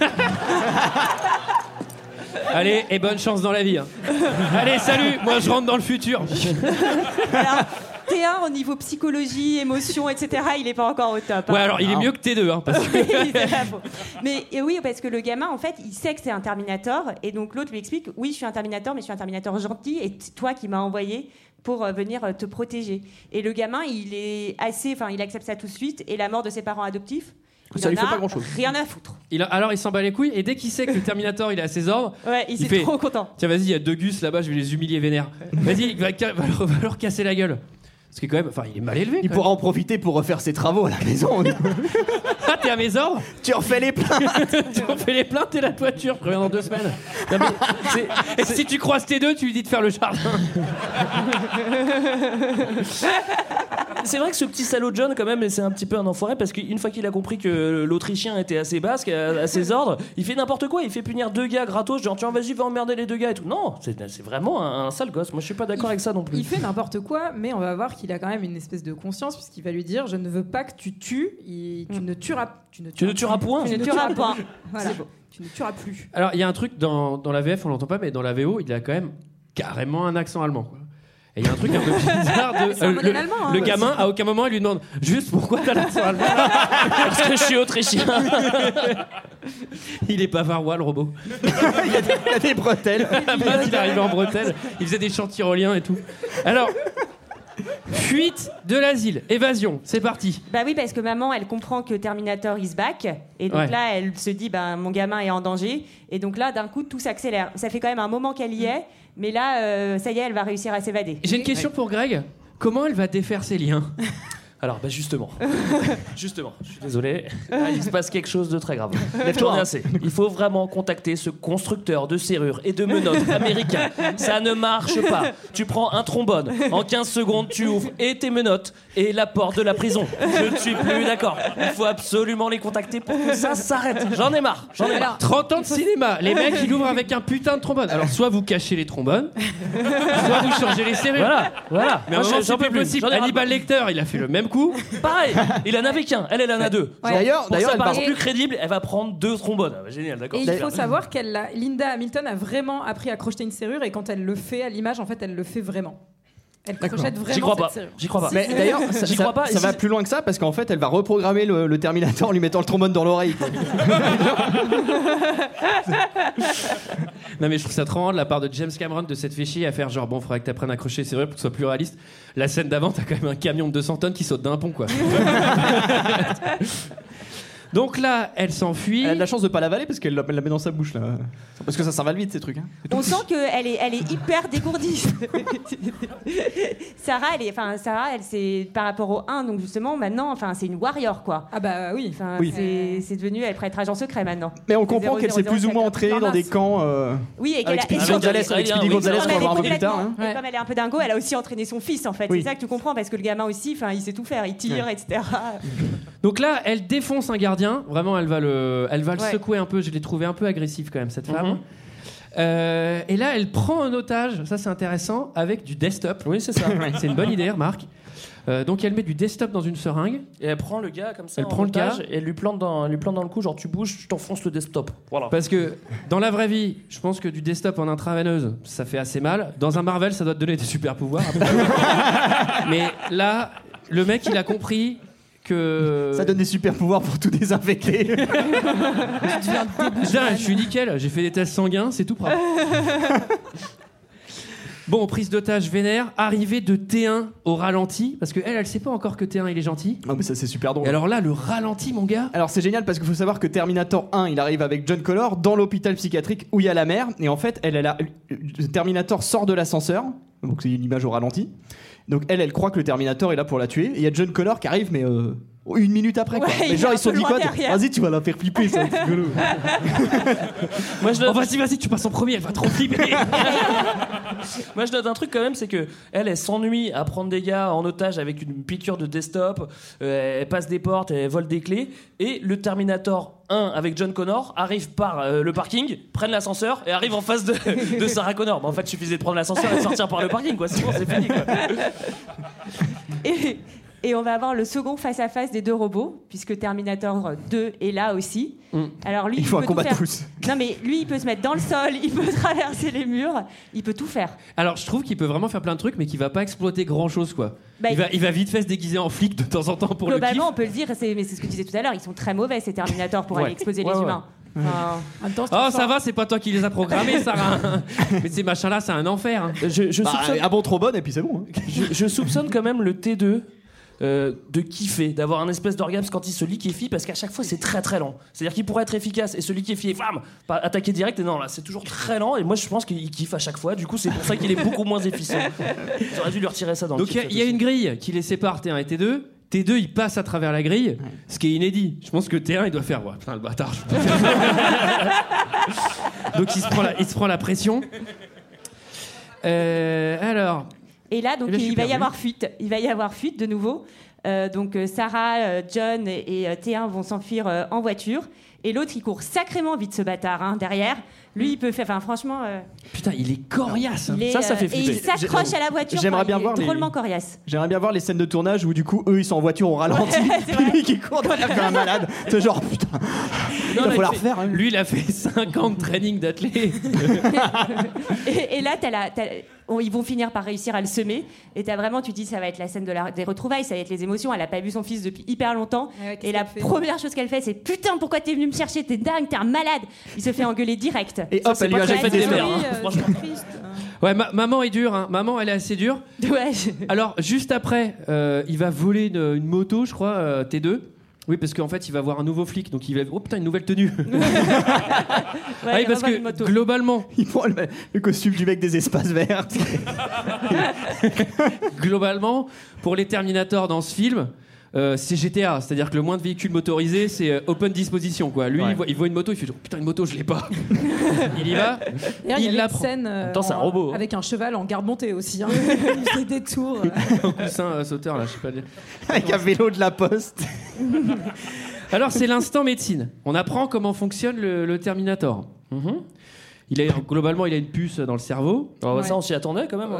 Allez, et bonne chance dans la vie. hein. Allez, salut, moi je rentre dans le futur. Alors, T1 au niveau psychologie, émotion, etc., il est pas encore au top. hein. Ouais, alors il est mieux que T2, hein, parce que. Mais et oui, parce que le gamin, en fait, il sait que c'est un Terminator, et donc l'autre lui explique Oui, je suis un Terminator, mais je suis un Terminator gentil, et c'est toi qui m'as envoyé pour euh, venir euh, te protéger. Et le gamin, il est assez, enfin, il accepte ça tout de suite, et la mort de ses parents adoptifs. il Ça lui fait pas grand-chose. Rien à foutre. il a- alors il s'en bat les couilles et dès qu'il sait que le Terminator il est à ses ordres, Ouais, il, Il est fait- trop content. tiens vas-y, il y a deux gus là-bas, je vais les humilier vénère. Vas-y, va, va va leur casser la gueule. Parce que quand même, enfin il est mal élevé. Il pourra en profiter pour refaire ses travaux à la maison. Ah, t'es à mes ordres tu refais les plats. Tu en fais les plaintes et la toiture, je reviens dans deux semaines. Non, mais c'est- et si tu croises tes deux, tu lui dis de faire le jardin. C'est vrai que ce petit salaud de John, quand même, c'est un petit peu un enfoiré parce qu'une fois qu'il a compris que l'Autrichien était assez basque, à, à ses ordres, il fait n'importe quoi. Il fait punir deux gars gratos, genre tiens, vas-y, va emmerder les deux gars et tout. Non, c'est c'est vraiment un, un sale gosse. Moi, je suis pas d'accord avec ça non plus. Il fait n'importe quoi, mais on va voir qu'il a quand même une espèce de conscience, puisqu'il va lui dire Je ne veux pas que tu tues, et tu ne tueras, tu ne Tu ne tueras point. Tu ne tueras point. Voilà. Tu ne tueras plus. Alors il y a un truc dans, dans la VF, on l'entend pas, mais dans la VO, il a quand même carrément un accent allemand. quoi. Et il y a un truc un peu bizarre de. C'est un euh, modèle le, allemand, hein. le gamin, à aucun moment, il lui demande juste pourquoi t'as l'accent allemand. Parce que je suis autrichien. Il est pas varois, le robot. Il y, a des- il y a des bretelles. À la base, il est arrivé en Bretagne, il faisait des chants tyroliens et tout. Alors, fuite de l'asile, évasion, c'est parti. Bah oui, parce que maman, elle comprend que Terminator is back. Et donc Ouais. là, elle se dit, ben, mon gamin est en danger. Et donc là, d'un coup, tout s'accélère. Ça fait quand même un moment qu'elle y est. Mais là, euh, ça y est, elle va réussir à s'évader. J'ai une question pour Greg. Comment elle va défaire ses liens? Alors, bah justement, justement, je suis désolé, Là, il se passe quelque chose de très grave. Lève-toi. Assez. Il faut vraiment contacter ce constructeur de serrures et de menottes américain. Ça ne marche pas. Tu prends un trombone, en 15 secondes, tu ouvres et tes menottes et la porte de la prison. Je ne suis plus d'accord. Il faut absolument les contacter pour que ça s'arrête. J'en ai marre. J'en ai marre. 30 ans de cinéma, les mecs ils ouvrent avec un putain de trombone. Alors soit vous cachez les trombones, soit vous changez les serrures. Voilà, voilà. Mais à un Moi, moment, c'est plus. possible. Hannibal Lecter, il a fait le même coup. Pareil, il en avait qu'un, elle, elle en a deux. Ouais. D'ailleurs- pour d'ailleurs, ça elle part- plus crédible, elle va prendre deux trombones. Ah, bah, génial, d'accord. Et il faut savoir qu'elle, a- Linda Hamilton a vraiment appris à crocheter une serrure et quand elle le fait à l'image, en fait, elle le fait vraiment. Elle crochette vraiment J'y crois cette pas. J'y crois pas. Mais d'ailleurs, ça, J'y ça- crois pas. ça Et va plus loin que ça parce qu'en fait, elle va reprogrammer le, le Terminator en lui mettant le trombone dans l'oreille. Non mais je trouve ça trop marrant de la part de James Cameron de s'être fait chier à faire genre bon faudrait que t'apprennes à accrocher les serrures pour que ce soit plus réaliste. La scène d'avant t'as quand même un camion de 200 tonnes qui saute d'un pont quoi. Donc là elle s'enfuit. Elle a de la chance de pas l'avaler parce qu'elle la, met dans sa bouche là. Parce que ça s'en va vite ces trucs. hein. On sent qu'elle est, elle est hyper dégourdie. Sarah, elle est, enfin Sarah, elle c'est par rapport au 1, donc justement maintenant, enfin c'est une warrior quoi. Ah bah oui. Enfin, Oui. c'est, devenu, elle prête agent secret maintenant. Mais on comprend qu'elle s'est plus ou moins entraînée dans des camps. euh, Oui, et qu'elle avec a- Gonzalez, avec Speedy oui, Gonzalez ça, qu'on va voir un peu plus tard. hein. et comme elle est un peu dingo, elle a aussi entraîné son fils en fait. Oui. C'est ça que tu comprends parce que le gamin aussi, enfin, il sait tout faire, il tire, etc. Donc là elle défonce un gardien. Vraiment elle va le, elle va le Ouais. secouer un peu. Je l'ai trouvé un peu agressif quand même cette femme. Mhm. Euh, et là elle prend un otage. Ça c'est intéressant avec du desktop. Oui, c'est ça. c'est une bonne idée remarque. Euh, donc elle met du desktop dans une seringue. Et elle prend le gars comme ça, Elle en prend le gars. et elle lui plante dans, elle lui plante dans le cou, genre tu bouges, je t'enfonce le desktop. Voilà. Parce que dans la vraie vie, je pense que du desktop en intraveineuse, ça fait assez mal. Dans un Marvel, ça doit te donner des super pouvoirs. Mais là, le mec, il a compris que. Ça donne des super pouvoirs pour tout désinfecter. Je suis nickel. J'ai fait des tests sanguins, c'est tout propre. Bon, prise d'otage vénère, arrivée de T1 au ralenti, parce qu'elle, elle, elle sait pas encore que T1 il est gentil. Non mais ça c'est super drôle. Et alors là, le ralenti, mon gars. Alors c'est génial parce qu'il faut savoir que Terminator 1, il arrive avec John Connor dans l'hôpital psychiatrique où il y a la mère et en fait, elle, elle a, Terminator sort de l'ascenseur, donc c'est une image au ralenti. Donc elle, elle croit que le Terminator est là pour la tuer. Il y a John Connor qui arrive mais euh, une minute après quoi. Ouais, Mais il genre ils se sont dit quoi. Vas-y tu vas la faire flipper ça. c'est rigolo. Moi je Oh, note, vas-y, vas-y, tu passes en premier, elle va trop flipper. moi, je note un truc quand même, c'est que elle, elle s'ennuie à prendre des gars en otage avec une piqûre de desktop. euh, elle passe des portes, elle vole des clés. Et le Terminator 1 avec John Connor arrive par euh, le parking, prennent l'ascenseur et arrive en face de, de Sarah Connor. Mais en fait, il suffisait de prendre l'ascenseur et de sortir par le parking, quoi. C'est bon, c'est fini. Quoi. Et, et on va avoir le second face-à-face des deux robots, puisque Terminator 2 est là aussi. Alors lui, Il faut un peut combat de faire. pouces. Non mais lui, il peut se mettre dans le sol, il peut traverser les murs, il peut tout faire. Alors, je trouve qu'il peut vraiment faire plein de trucs, mais qu'il va pas exploiter grand chose, quoi. Bah, il, va, il va vite fait se déguiser en flic de temps en temps pour le. Globalement, on peut le dire, c'est, mais c'est ce que tu disais tout à l'heure, ils sont très mauvais ces Terminators pour Ouais. aller exploser Ouais, les ouais. humains. Temps, Oh, ça va, c'est pas toi qui les as programmés, Sarah. mais ces machins-là, c'est un enfer. hein. Je, je Bah, soupçonne, un bon trombone et puis c'est bon. hein. je, je soupçonne quand même le T2 euh, de kiffer, d'avoir un espèce d'orgasme quand il se liquéfie, parce qu'à chaque fois c'est très très lent. C'est-à-dire qu'il pourrait être efficace et se liquéfier, pas attaquer direct, et non, là c'est toujours très lent, et moi je pense qu'il kiffe à chaque fois, du coup c'est pour ça qu'il est beaucoup moins efficient. J'aurais dû lui retirer ça dans Donc le il y a- il y, a une grille qui les sépare T1 et T2. T2 il passe à travers la grille, ce qui est inédit. Je pense que T1 il doit faire ouais, putain le bâtard. je peux pas faire. Donc il se prend la, il se prend la pression. Euh, alors, Et là, donc, il va y avoir fuite. Il va y avoir fuite de nouveau. Euh, donc, euh, Sarah, euh, John et, et, euh, T1 vont s'enfuir euh, en voiture. Et l'autre, il court sacrément vite, ce bâtard, hein, derrière. Lui, il peut faire. Enfin, franchement. euh, putain, il est coriace. hein. il est, Ça, ça fait Et il flipper. s'accroche à la voiture. J'aimerais bien il est voir les- drôlement coriace. J'aimerais bien voir les scènes de tournage où du coup eux ils sont en voiture au ralenti, puis lui qui court dans la fait un malade. C'est genre putain. Il va falloir refaire. hein. Lui il a fait 5 ans de training d'athlète. Et, et là, t'as la- on- ils vont finir par réussir à le semer. Et t'as vraiment, tu te dis, ça va être la scène de la- des retrouvailles, ça va être les émotions. Elle a pas vu son fils depuis hyper longtemps. Ouais, qu'est-ce et la première chose qu'elle fait, c'est Putain, pourquoi t'es venu me chercher? T'es dingue, t'es un malade. Il se fait engueuler direct. Et hop, elle lui a fait des mères. hein, euh, triste. Ouais, ma- maman est dure. Hein. Maman elle est assez dure. Ouais. Alors juste après, euh, il va voler une, une moto, je crois, euh, T2. Oui, parce qu'en fait, il va voir un nouveau flic, donc il va. Oh putain, une nouvelle tenue. Ouais, oui, parce que globalement, Il prend le, le costume du mec des espaces verts. globalement, pour les Terminators dans ce film, euh, c'est GTA, c'est-à-dire que le moins de véhicules motorisés, c'est euh, open disposition. Quoi. Lui, il, voit, il voit une moto, il fait genre, putain, une moto, je l'ai pas. il y va, il y il la une prend. scène euh, c'est un robot, hein. avec un cheval en garde montée aussi. Hein. il fait des tours. Un coussin euh, sauteur, là, je sais pas. dire. Avec un vélo de la poste. Alors, c'est l'instant médecine. On apprend comment fonctionne le, le Terminator. Mhm. Il a, globalement, il a une puce dans le cerveau. Ouais. Ça, on s'y attendait quand même.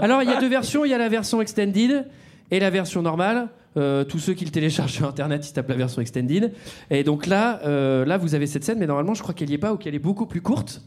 Alors, il y a deux versions. Il y a la version extended et la version normale. Euh, tous ceux qui le téléchargent sur internet, ils tapent la version extended. Et donc là, euh, là, vous avez cette scène, mais normalement, je crois qu'elle y est pas ou qu'elle est beaucoup plus courte.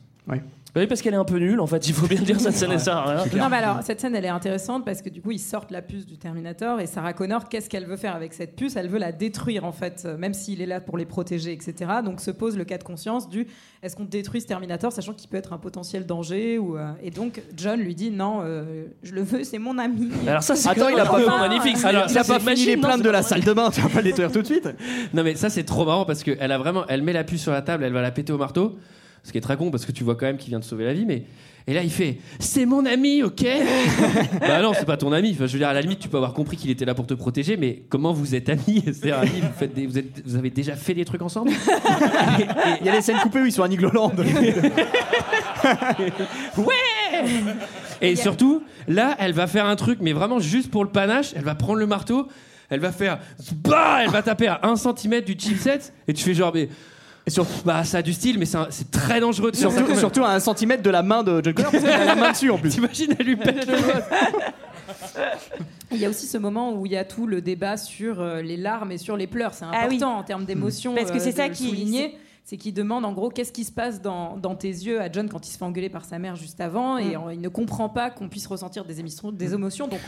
Oui, parce qu'elle est un peu nulle, en fait. Il faut bien dire, ça, ça ne sert à rien. Non, mais alors, cette scène, elle est intéressante parce que du coup, ils sortent la puce du Terminator et Sarah Connor, qu'est-ce qu'elle veut faire avec cette puce? Elle veut la détruire, en fait, euh, même s'il est là pour les protéger, etc. Donc, se pose le cas de conscience du est-ce qu'on détruit ce Terminator, sachant qu'il peut être un potentiel danger ou, euh, Et donc, John lui dit non, euh, je le veux, c'est mon ami. Alors, ça, c'est Attends, il a pas- peu magnifique. Alors, il a pas fini les plaintes de la pas salle de bain, tu vas pas le détruire tout de suite. Non, mais ça, c'est trop marrant parce qu'elle a vraiment, elle met la puce sur la table, elle va la péter au marteau. Ce qui est très con parce que tu vois quand même qu'il vient de sauver la vie, mais. Et là, il fait C'est mon ami, ok? Bah non, c'est pas ton ami. Enfin, je veux dire, à la limite, tu peux avoir compris qu'il était là pour te protéger, mais comment vous êtes amis? C'est-à-dire, amis, vous, faites des- vous, êtes- vous avez déjà fait des trucs ensemble? Il y a les scènes coupées où ils sont à Nigloland. Et surtout, là, elle va faire un truc, mais vraiment juste pour le panache. Elle va prendre le marteau, elle va faire. Bah Elle va taper à 1 cm du chipset, et tu fais genre, mais. Et sur- Bah, ça a du style, mais c'est un- c'est très dangereux de faire ça surtout, quand même. surtout à un centimètre de la main de John Connor parce qu'il a la main dessus en plus. T'imagines, elle lui pète le. Il y a aussi ce moment où il y a tout le débat sur euh, les larmes et sur les pleurs. C'est Ah oui. important en termes d'émotion. Parce que euh, c'est de ça le qui- souligner. C'est qu'il demande en gros qu'est-ce qui se passe dans, dans tes yeux à John quand il se fait engueuler par sa mère juste avant et Mm. euh, il ne comprend pas qu'on puisse ressentir des, émissions, des émotions. Donc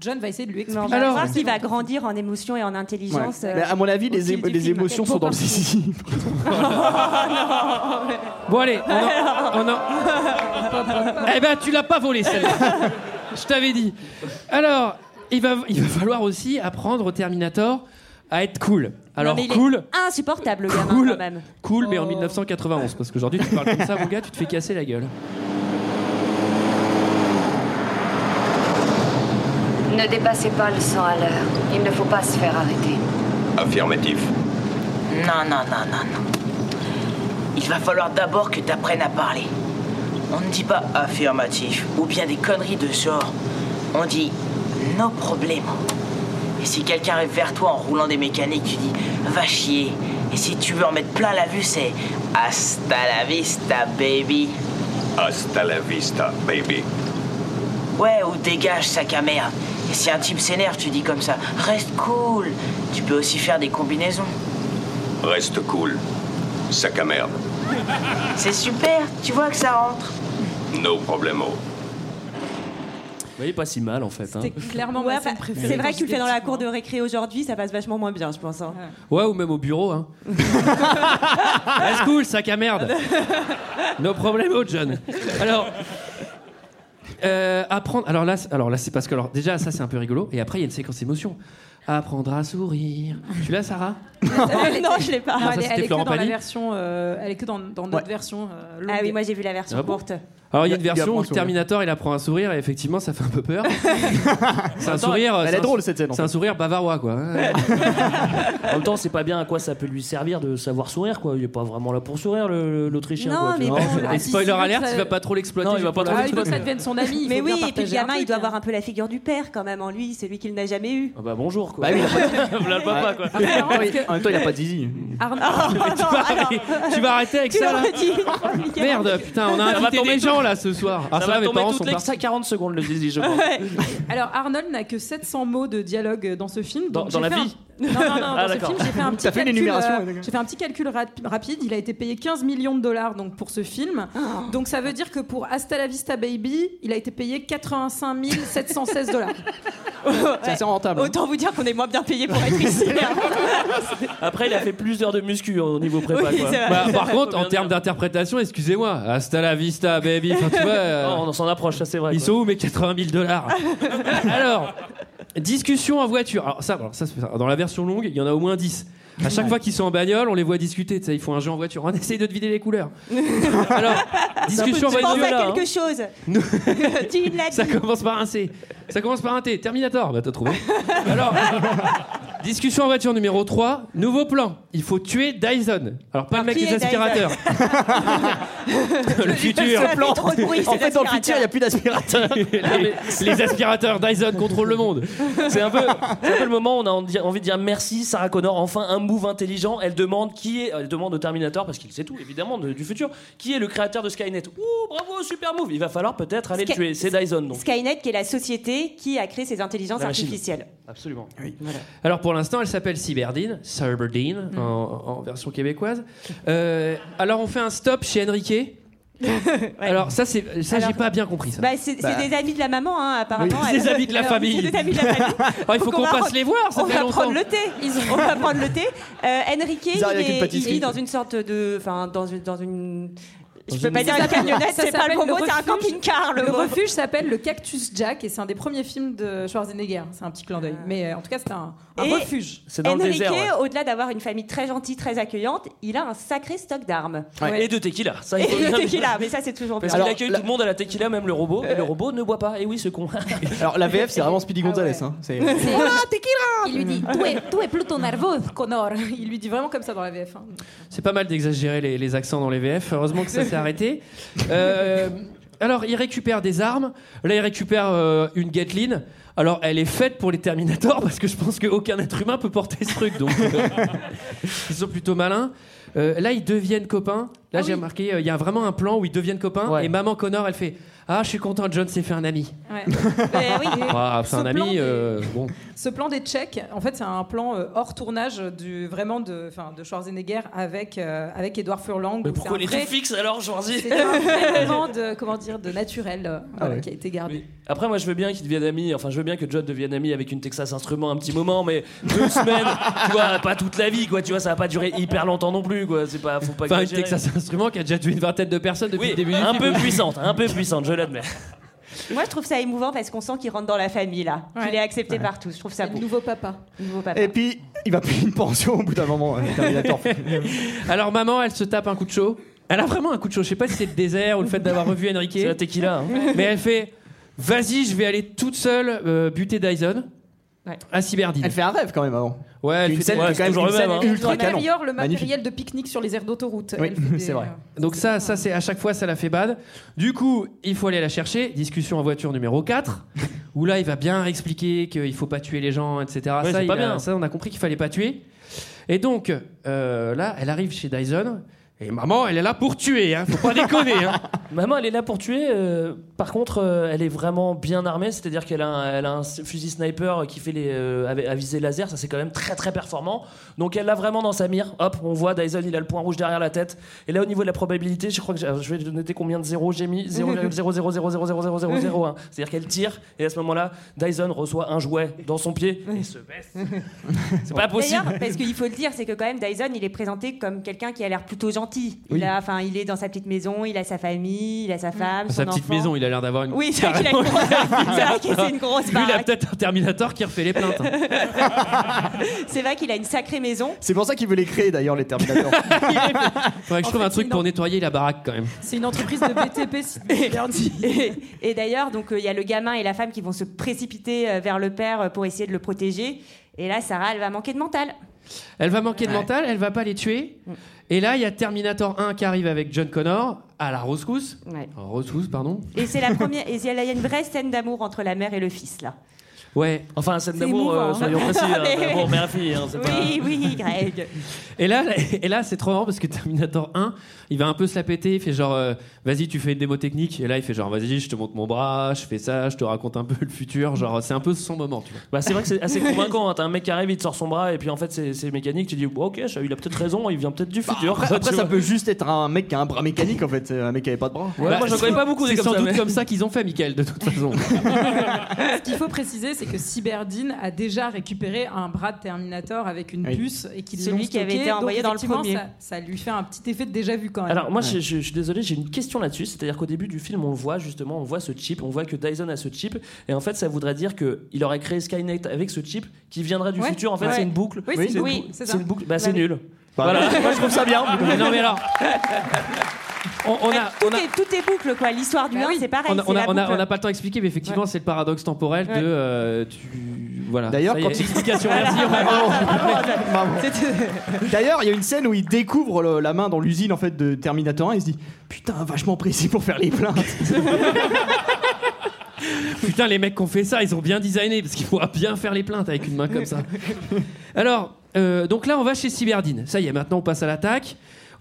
John va essayer de lui expliquer. on va Alors- voir qu'il va grandir en émotion et en intelligence. Ouais. euh, Mais à mon avis, les, film. émotions sont dans le zizi. Bon, allez, on en. on en- Eh ben, tu l'as pas volé, celle-là. Je t'avais dit. Alors, il va, il va falloir aussi apprendre au Terminator à être cool. Alors, Non, mais il est cool. Insupportable, le gamin, Cool. quand même. Cool, mais en 1991, parce qu'aujourd'hui, tu parles comme ça, mon gars, tu te fais casser la gueule. Ne dépassez pas le 100 à l'heure. Il ne faut pas se faire arrêter. Affirmatif. Non, non, non, non, non. Il va falloir d'abord que tu apprennes à parler. On ne dit pas affirmatif ou bien des conneries de ce genre. On dit no problème. Et si quelqu'un arrive vers toi en roulant des mécaniques, tu dis va chier. Et si tu veux en mettre plein la vue, c'est hasta la vista, baby. Hasta la vista, baby. Ouais, ou dégage, sac à merde. Et si un type s'énerve, tu dis comme ça reste cool. Tu peux aussi faire des combinaisons. Reste cool. Sac à merde. C'est super, tu vois que ça rentre. No problemo. Vous voyez, pas si mal, en fait. hein. Clairement Ouais, ma scène bah, préférée. c'est vrai que tu le fais dans la cour de récré aujourd'hui, ça passe vachement moins bien, je pense. hein. Ouais, ou même au bureau, hein. Reste cool, sac à merde. No problemo, John. Alors. Euh, apprendre. Alors là, c'est- alors là, c'est parce que alors déjà ça c'est un peu rigolo et après il y a une séquence émotion. Apprendre à sourire. Tu l'as, Sarah? Non, je l'ai pas. Non, ça, elle, est- c'était elle est que dans la version, euh, elle est que dans, dans notre Ouais. version euh, longue. Ah oui, moi j'ai vu la version Ah bon courte. Alors il y a une version où. Terminator il apprend à sourire et effectivement ça fait un peu peur. c'est un sourire. Elle c'est est un- drôle cette scène. C'est un sourire bavarois quoi. hein. En même temps, c'est pas bien à quoi ça peut lui servir de savoir sourire, quoi. Il est pas vraiment là pour sourire, l'Autrichien. Non, quoi, mais tu vois. bon, Et si, spoiler si, alert, ça- il va pas trop l'exploiter. Non, il va pas trop Ah, il faut que ça devienne son ami. Mais oui, et puis le gamin, il doit hein. avoir un peu la figure du père quand même en lui, celui qu'il n'a jamais eu. Ah bah bonjour, quoi. Bah oui, il a pas Voilà le papa, quoi. Ah, En même temps, il a pas de zizi. Arnaud- tu, vas, arrêter avec ça là. Merde, putain, on a invité des gens là ce soir. Ah, ça ça, va mes tomber parents toutes sont les partis. 40 secondes, le zizi, je pense. Alors Arnold n'a que 700 mots de dialogue dans ce film. Dans- donc dans j'ai la fait un- vie Non, non, non, Ah, dans ce d'accord. film, j'ai fait un petit T'as fait calcul. l'énumération, euh, ouais, d'accord. j'ai fait un petit calcul rap- rapide. Il a été payé 15 millions de dollars donc pour ce film. Donc ça veut dire que pour Hasta la Vista Baby, il a été payé 85 716 dollars. C'est assez rentable. Autant vous dire qu'on est moins bien payé pour être ici. Après, il a fait plus d'heures de muscu au niveau prépa, Oui, quoi. c'est vrai. Bah, par contre, en termes d'interprétation, excusez-moi, hasta la vista, baby. Enfin, tu vois, euh, on s'en approche, ça c'est vrai. ils quoi. sont où mes 80 000 dollars? Alors, discussion en voiture. Alors, ça, alors, ça, c'est- dans la version longue, il y en a au moins 10. À chaque fois qu'ils sont en bagnole, on les voit discuter. Tu ils font un jeu en voiture. On essaye de deviner les couleurs. Alors, discussion en Je pense voiture. à quelque chose. Nous- tu l'as Ça dit. commence par un C. Ça commence par un T. Terminator. Bah, t'as trouvé. Alors, Discussion en voiture numéro 3. Nouveau plan. Il faut tuer Dyson. Alors, pas le mec qui des est Dyson aspirateurs. le futur. Bruit, En fait, dans le futur, il n'y a plus d'aspirateur. les, les aspirateurs Dyson contrôlent le monde. C'est un, peu, c'est un peu le moment où on a envie de dire merci Sarah Connor, enfin un move intelligent. Elle demande qui est, elle demande au Terminator, parce qu'il sait tout évidemment de- du futur, qui est le créateur de Skynet. Ouh, bravo, super move. Il va falloir peut-être aller Sky- le tuer. C'est Dyson donc. Skynet, qui est la société qui a créé ces intelligences artificielles. Absolument. Alors pour l'instant, elle s'appelle Cyberdine, Cyberdine Mm. en, en version québécoise. Euh, alors on fait un stop chez Enrique. Alors ça, c'est ça, j'ai pas bien compris ça. Bah, c'est Bah. c'est des amis de la maman, hein, apparemment. Oui, Elle- des amis de la Alors, famille. C'est des amis de la famille. Oh, il faut qu'on va passe les voir, ça on fait va longtemps. prendre le thé. On va prendre le thé. Euh, Enrique, Ils il, arrivent avec une est, pâtisserie. il vit dans une sorte de, enfin, dans une, dans une. Je peux pas dire une camionnette, c'est ça pas le mot, le c'est un refuge. camping-car. Le, Le refuge s'appelle le Cactus Jack et c'est un des premiers films de Schwarzenegger. C'est un petit clin d'œil. Mais euh, en tout cas, c'est un, un Et refuge. C'est dans le Enrique, désert. ouais. au-delà d'avoir une famille très gentille, très accueillante, il a un sacré stock d'armes. Et de tequila. Ça, Et le le tequila, mais ça c'est toujours bien. Parce qu'il accueille tout le monde à la tequila, même le robot. Et le robot ne boit pas. Et oui, ce con. Alors la VF, c'est vraiment Speedy Ah Gonzalez. ouais. hein. C'est- Il lui dit Tu es, tu es plutôt nerveux, Connor. Il lui dit vraiment comme ça dans la VF. hein. C'est pas mal d'exagérer les, les accents dans les VF. Heureusement que ça s'est arrêté. Euh, alors, il récupère des armes. Là, il récupère euh, une Gatling. Alors, elle est faite pour les Terminators parce que je pense qu'aucun être humain peut porter ce truc. Donc, euh, ils sont plutôt malins. Euh, là, ils deviennent copains. Là, j'ai remarqué, il y a vraiment un plan où ils deviennent copains. Ouais. Et maman Connor, elle fait Ah, je suis content, John s'est fait un ami. Ouais. Mais oui. Ah, c'est Ce un plan ami. des- euh, bon. Ce plan des Tchèques, en fait, c'est un plan euh, hors tournage du, vraiment de, enfin, de Schwarzenegger avec, euh, avec Edouard Furlong. Mais où pourquoi c'est les un vrai- fixes alors, Schwarzy C'est un vrai moment de, comment dire, de naturel euh, voilà, ouais. qui a été gardé. Après, moi, je veux bien qu'ils deviennent amis. Enfin, je veux bien que John devienne ami avec une Texas Instrument un petit moment, mais deux semaines, tu vois, pas toute la vie, quoi. Tu vois, ça va pas durer hyper longtemps non plus, quoi. C'est pas, faut pas Enfin, une. Texas Instrument qui a déjà tué une vingtaine de personnes depuis Oui, le début du un film. peu puissante, un peu puissante, je l'admets. Moi je trouve ça émouvant parce qu'on sent qu'il rentre dans la famille là. Ouais. Il est accepté par tous. Je trouve ça beau. nouveau papa. Nouveau papa. Et puis, il va payer une pension au bout d'un moment. Alors maman, elle se tape un coup de chaud. Elle a vraiment un coup de chaud. Je sais pas si c'est le désert ou le fait d'avoir revu Enrique. C'est la tequila. hein. Mais elle fait Vas-y, je vais aller toute seule euh, buter Dyson Ouais. à Cyberdine. Elle fait un rêve quand même avant. Ouais, elle Une fait scène ouais, quand même une le scène même, hein. Elle ultra améliore le Magnifique. matériel de pique-nique sur les aires d'autoroute. Oui, c'est vrai. euh, Donc ça, ça c'est à chaque fois ça la fait bad. Du coup, il faut aller la chercher. Discussion en voiture numéro 4 où là il va bien expliquer qu'il faut pas tuer les gens, etc. Ouais, ça, c'est il pas a- bien. ça, on a compris qu'il fallait pas tuer. Et donc euh, là, elle arrive chez Dyson. Et maman, elle est là pour tuer, hein. faut pas déconner. Hein. Maman, elle est là pour tuer. euh, par contre, euh, elle est vraiment bien armée, c'est-à-dire qu'elle a, un, elle a un fusil sniper qui fait les euh, à- à visée laser. Ça, c'est quand même très très performant. Donc, elle l'a vraiment dans sa mire. Hop, on voit Dyson, il a le point rouge derrière la tête. Et là, au niveau de la probabilité, je crois que j'ai- je vais noter combien de zéros j'ai mis 0,000000001. C'est-à-dire qu'elle tire, et à ce moment-là, Dyson reçoit un jouet dans son pied et se baisse. C'est pas possible. D'ailleurs, parce qu'il faut le dire, c'est que quand même Dyson, il est présenté comme quelqu'un qui a l'air plutôt gentil. Il Oui. a, enfin, il est dans sa petite maison, il a sa famille, il a sa femme, Sa son petite enfant. maison, il a l'air d'avoir une. Oui, c'est vrai qu'il a une grosse- c'est vrai une grosse Lui, il a peut-être un Terminator qui refait les plaintes. hein. C'est vrai qu'il a une sacrée maison. C'est pour ça qu'il veut les créer d'ailleurs, les Terminators. Faudrait que je trouve fait, un truc pour nettoyer la baraque quand même. C'est une entreprise de BTP. si- Et, et d'ailleurs, donc euh, il y a le gamin et la femme qui vont se précipiter euh, vers le père euh, pour essayer de le protéger. Et là, Sarah, elle va manquer de mental. Elle va manquer de mental, elle va pas les tuer. Et là, il y a Terminator 1 qui arrive avec John Connor à la rescousse. Ouais. Rescousse, pardon. Et c'est la première. Et il y a une vraie scène d'amour entre la mère et le fils là. Ouais. Enfin, scène d'amour, euh, hein. soyons précis. hein, Mais- d'amour mère-fille. hein, c'est pas- Oui, oui, Greg. Et là, et là c'est trop marrant parce que Terminator 1, il va un peu se la péter. Il fait genre, euh, vas-y, tu fais une démo technique. Et là, il fait genre, vas-y, je te montre mon bras, je fais ça, je te raconte un peu le futur. Genre, c'est un peu son moment, tu vois. Bah, c'est vrai que c'est assez convaincant. hein. T'as un mec qui arrive, il te sort son bras, et puis en fait, c'est c'est mécanique. Tu dis, ok, il a peut-être raison, il vient peut-être du futur. Après, ça vois. peut juste être un mec qui a un bras mécanique en fait, c'est un mec qui avait pas de bras. Ouais, moi, j'en connais pas beaucoup des C'est comme sans ça. doute mais- comme ça qu'ils ont fait, Michael, de toute façon. Ce qu'il faut préciser, c'est que Cyberdine a déjà récupéré un bras de Terminator avec une Oui. puce et qu'il Celui qui avait été envoyé Donc, dans le premier. Ça, ça lui fait un petit effet de déjà vu quand même. Alors moi je, je- je suis désolé, j'ai une question là-dessus. C'est-à-dire qu'au début du film, on voit justement, on voit ce chip, on voit que Dyson a ce chip, et en fait ça voudrait dire que il aurait créé Skynet avec ce chip qui viendrait du Ouais. futur. En fait, Ouais. c'est une boucle. Oui, c'est une oui, boucle, c'est. Bah nul. Bah, Voilà. Moi je trouve ça bien. Mais non, mais alors. On, on a, Tout, on a, est, tout est boucle, quoi. L'histoire du Bah 1, oui. c'est pareil. on a, c'est on a- la on a- boucle. on n'a pas le temps d'expliquer, mais effectivement, c'est le paradoxe temporel de. Euh, tu- Voilà. D'ailleurs, quand il- explication, merci. Bravo. D'ailleurs, il y a une scène où il découvre le- la main dans l'usine en fait de Terminator 1 et il se dit putain vachement précis pour faire les plaintes. Putain, les mecs qui ont fait ça, ils ont bien designé parce qu'il faudra bien faire les plaintes avec une main comme ça. Alors, euh, donc là, on va chez Cyberdine. Ça y est, maintenant on passe à l'attaque.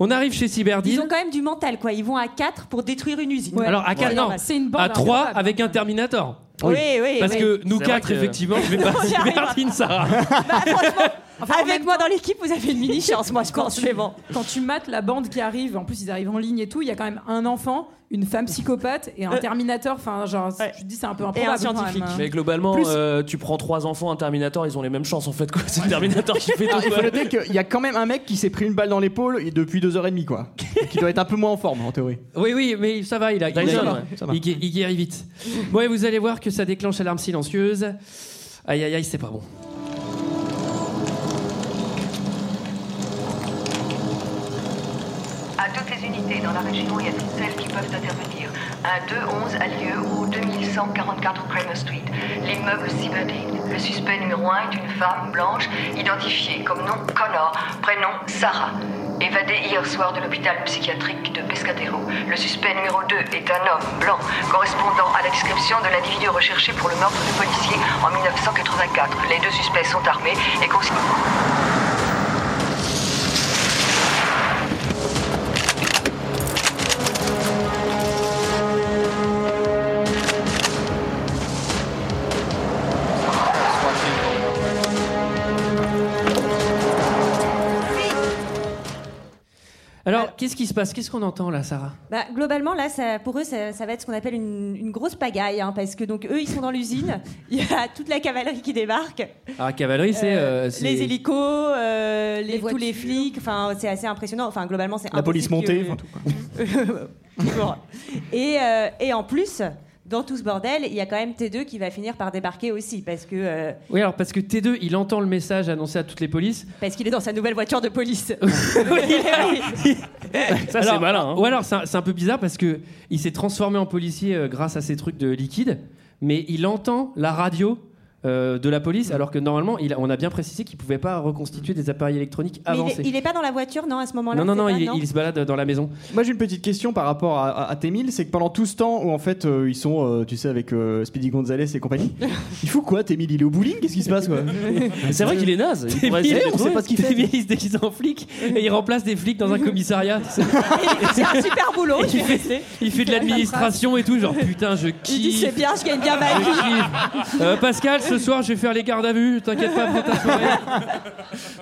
On arrive chez Ils Cyberdine. ont quand même du mental, quoi. Ils vont à 4 pour détruire une usine. Alors à 4 non, C'est une bande à 3 incroyable. avec un Terminator. Oui, oui. Parce oui. que nous quatre, que- effectivement, je vais pas. Cyberdine, Sarah. Bah, franchement, Enfin, en avec moi temps- dans l'équipe, vous avez une mini chance, moi je pense. Mais bon. Quand tu mates la bande qui arrive, en plus ils arrivent en ligne et tout, il y a quand même un enfant, une femme psychopathe et un Terminator. Enfin, genre, Ouais. je te dis, c'est un peu Et improbable. un quand scientifique. même. Mais globalement, Plus- euh, tu prends trois enfants, un Terminator, ils ont les mêmes chances en fait quoi. C'est le Terminator qui fait tout. Il faut noter qu'il y a quand même un mec qui s'est pris une balle dans l'épaule et depuis deux heures et demie quoi. qui doit être un peu moins en forme en théorie. Oui, oui, mais ça va, il a, il, Dyson, a- ouais. Ça va. il gué- il guérit vite. Bon, et vous allez voir que ça déclenche l'alarme silencieuse. Aïe, aïe, aïe, c'est pas bon. Dans la région, il y a toutes celles qui peuvent intervenir. Un 211 a lieu au 2144 Kramer Street, l'immeuble Cyberdine. Le suspect numéro 1 est une femme blanche, identifiée comme nom Connor, prénom Sarah. Évadée hier soir de l'hôpital psychiatrique de Pescadero. Le suspect numéro 2 est un homme blanc, correspondant à la description de l'individu recherché pour le meurtre du policier en 1984. Les deux suspects sont armés et considérés. Alors, qu'est-ce qui se passe? Qu'est-ce qu'on entend là, Sarah? Bah, globalement, là, ça, pour eux, ça, ça va être ce qu'on appelle une, une grosse pagaille, hein, parce que donc eux, ils sont dans l'usine. Il y a toute la cavalerie qui débarque, Alors, la cavalerie, c'est. Euh, euh, c'est- les hélicos, euh, les, Les tous les flics. Enfin, c'est assez impressionnant. Enfin, globalement, c'est La police montée, que- enfin tout quoi. Bon. et, euh, et en plus, dans tout ce bordel, il y a quand même T2 qui va finir par débarquer aussi, parce que euh, Oui, alors parce que T2, il entend le message annoncé à toutes les polices. parce qu'il est dans sa nouvelle voiture de police. Ça Alors, c'est malin. Hein. Ou alors, c'est un, c'est un peu bizarre parce que il s'est transformé en policier euh, grâce à ces trucs de liquide, mais il entend la radio euh, de la police, alors que normalement, il a- on a bien précisé qu'il pouvait pas reconstituer des appareils électroniques Mais il est- avancés. il est pas dans la voiture, non, à ce moment-là non, non, non, pas- il, se balade dans la maison. Moi j'ai une petite question par rapport à, à, à T-1000, c'est que pendant tout ce temps où en fait euh, ils sont, euh, tu sais, avec euh, Speedy Gonzalez et compagnie, il faut quoi T-1000? Il est au bowling? Qu'est-ce qui se passe quoi? C'est vrai qu'il est naze. Il pourrait essayer on sait pas ce qu'il fait. il se déguise en flic et il remplace des flics dans un commissariat. tu sais. C'est un super boulot. il, fait, il fait de l'administration et tout, genre putain, je kiffe. Il dit c'est bien, je gagne bien ma vie. Pascal, ce soir, je vais faire les gardes à vue. T'inquiète pas, prends ta soirée.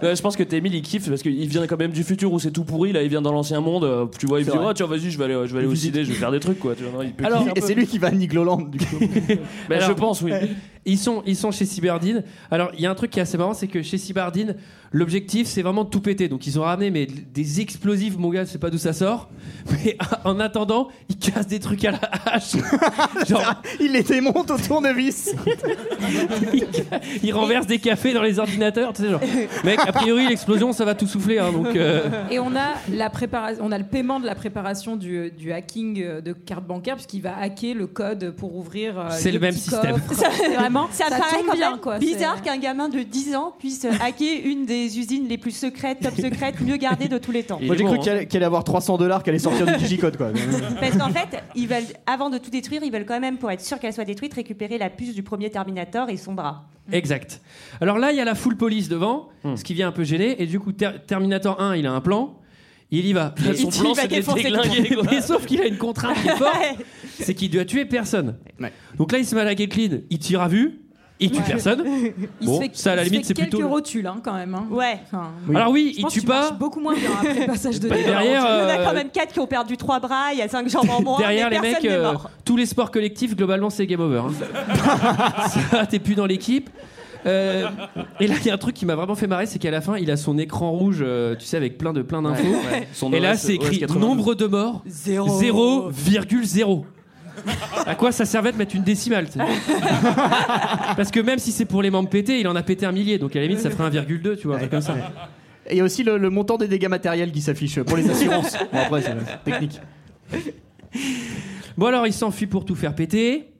Euh, je pense que Témil il kiffe parce qu'il vient quand même du futur où c'est tout pourri. Là, il vient dans l'ancien monde. euh, tu vois, il me dit oh, tiens, vas-y, je vais aller, je vais aller au ciné, je vais faire des trucs quoi. Tu vois, non, il peut Alors, kiffer un Et peu. c'est lui qui va à Nigloland du coup. Alors, je pense, oui. Ils sont, ils sont chez Cyberdine. Alors, il y a un truc qui est assez marrant, c'est que chez Cyberdine, l'objectif, c'est vraiment de tout péter. Donc, ils ont ramené mais, des explosifs, mon gars, je sais pas d'où ça sort. Mais en attendant, ils cassent des trucs à la hache. Genre, Il les démonte au tournevis. ils, ils renversent des cafés dans les ordinateurs. Tu sais, genre, mec, a priori, l'explosion, ça va tout souffler. hein, donc, euh, Et on a la préparation, on a le paiement de la préparation du, du hacking euh, de carte bancaire puisqu'il va hacker le code pour ouvrir. euh, C'est les le même système. coffres. C'est vraiment, Ça, paraît quand bien même quoi. bizarre qu'un gamin de 10 ans puisse hacker une des usines les plus secrètes, top secrètes, mieux gardées de tous les temps. Moi j'ai bon, cru hein. qu'il allait, avoir 300 dollars, qu'elle allait sortir du digicode quoi. Parce qu'en fait, ils veulent, avant de tout détruire, ils veulent quand même, pour être sûr qu'elle soit détruite, récupérer la puce du premier Terminator et son bras. Exact. Alors là, il y a la full police devant, Hmm. ce qui vient un peu gêner. Et du coup, Ter- Terminator 1, il a un plan. Il y va. Son Il plan, c'est de les défoncer déglinguer. quoi. Mais sauf qu'il a une contrainte qui est forte, c'est qu'il doit tuer personne. Ouais. Donc là, il se met à la get clean, il tire à vue, il tue Ouais. personne. Il Bon, se fait, ça, à la limite, fait c'est plutôt- quelques rotules hein, quand même. hein. Ouais. Enfin, Alors oui, il tue pas. beaucoup moins bien après le passage de Bah, l'élan. derrière, Il y en a euh, quand même 4 qui ont perdu 3 bras, il y a 5 jambes en moins. Derrière les mecs, euh, tous les sports collectifs, globalement, c'est game over. hein. Ça, T'es plus dans l'équipe. Euh, et là, il y a un truc qui m'a vraiment fait marrer, c'est qu'à la fin, il a son écran rouge, euh, tu sais, avec plein de plein d'infos. Ouais. Son Et là, OS, c'est écrit OS 82. nombre de morts Zéro. 0,0. À quoi ça servait de mettre une décimale tu sais Parce que même si c'est pour les membres pétés, il en a pété un millier, donc à la limite, ça ferait 1,2, tu vois, un truc comme ça. Et il y a aussi le, le montant des dégâts matériels qui s'affiche pour les assurances. Bon, après, c'est technique. Bon, alors, il s'enfuit pour tout faire péter.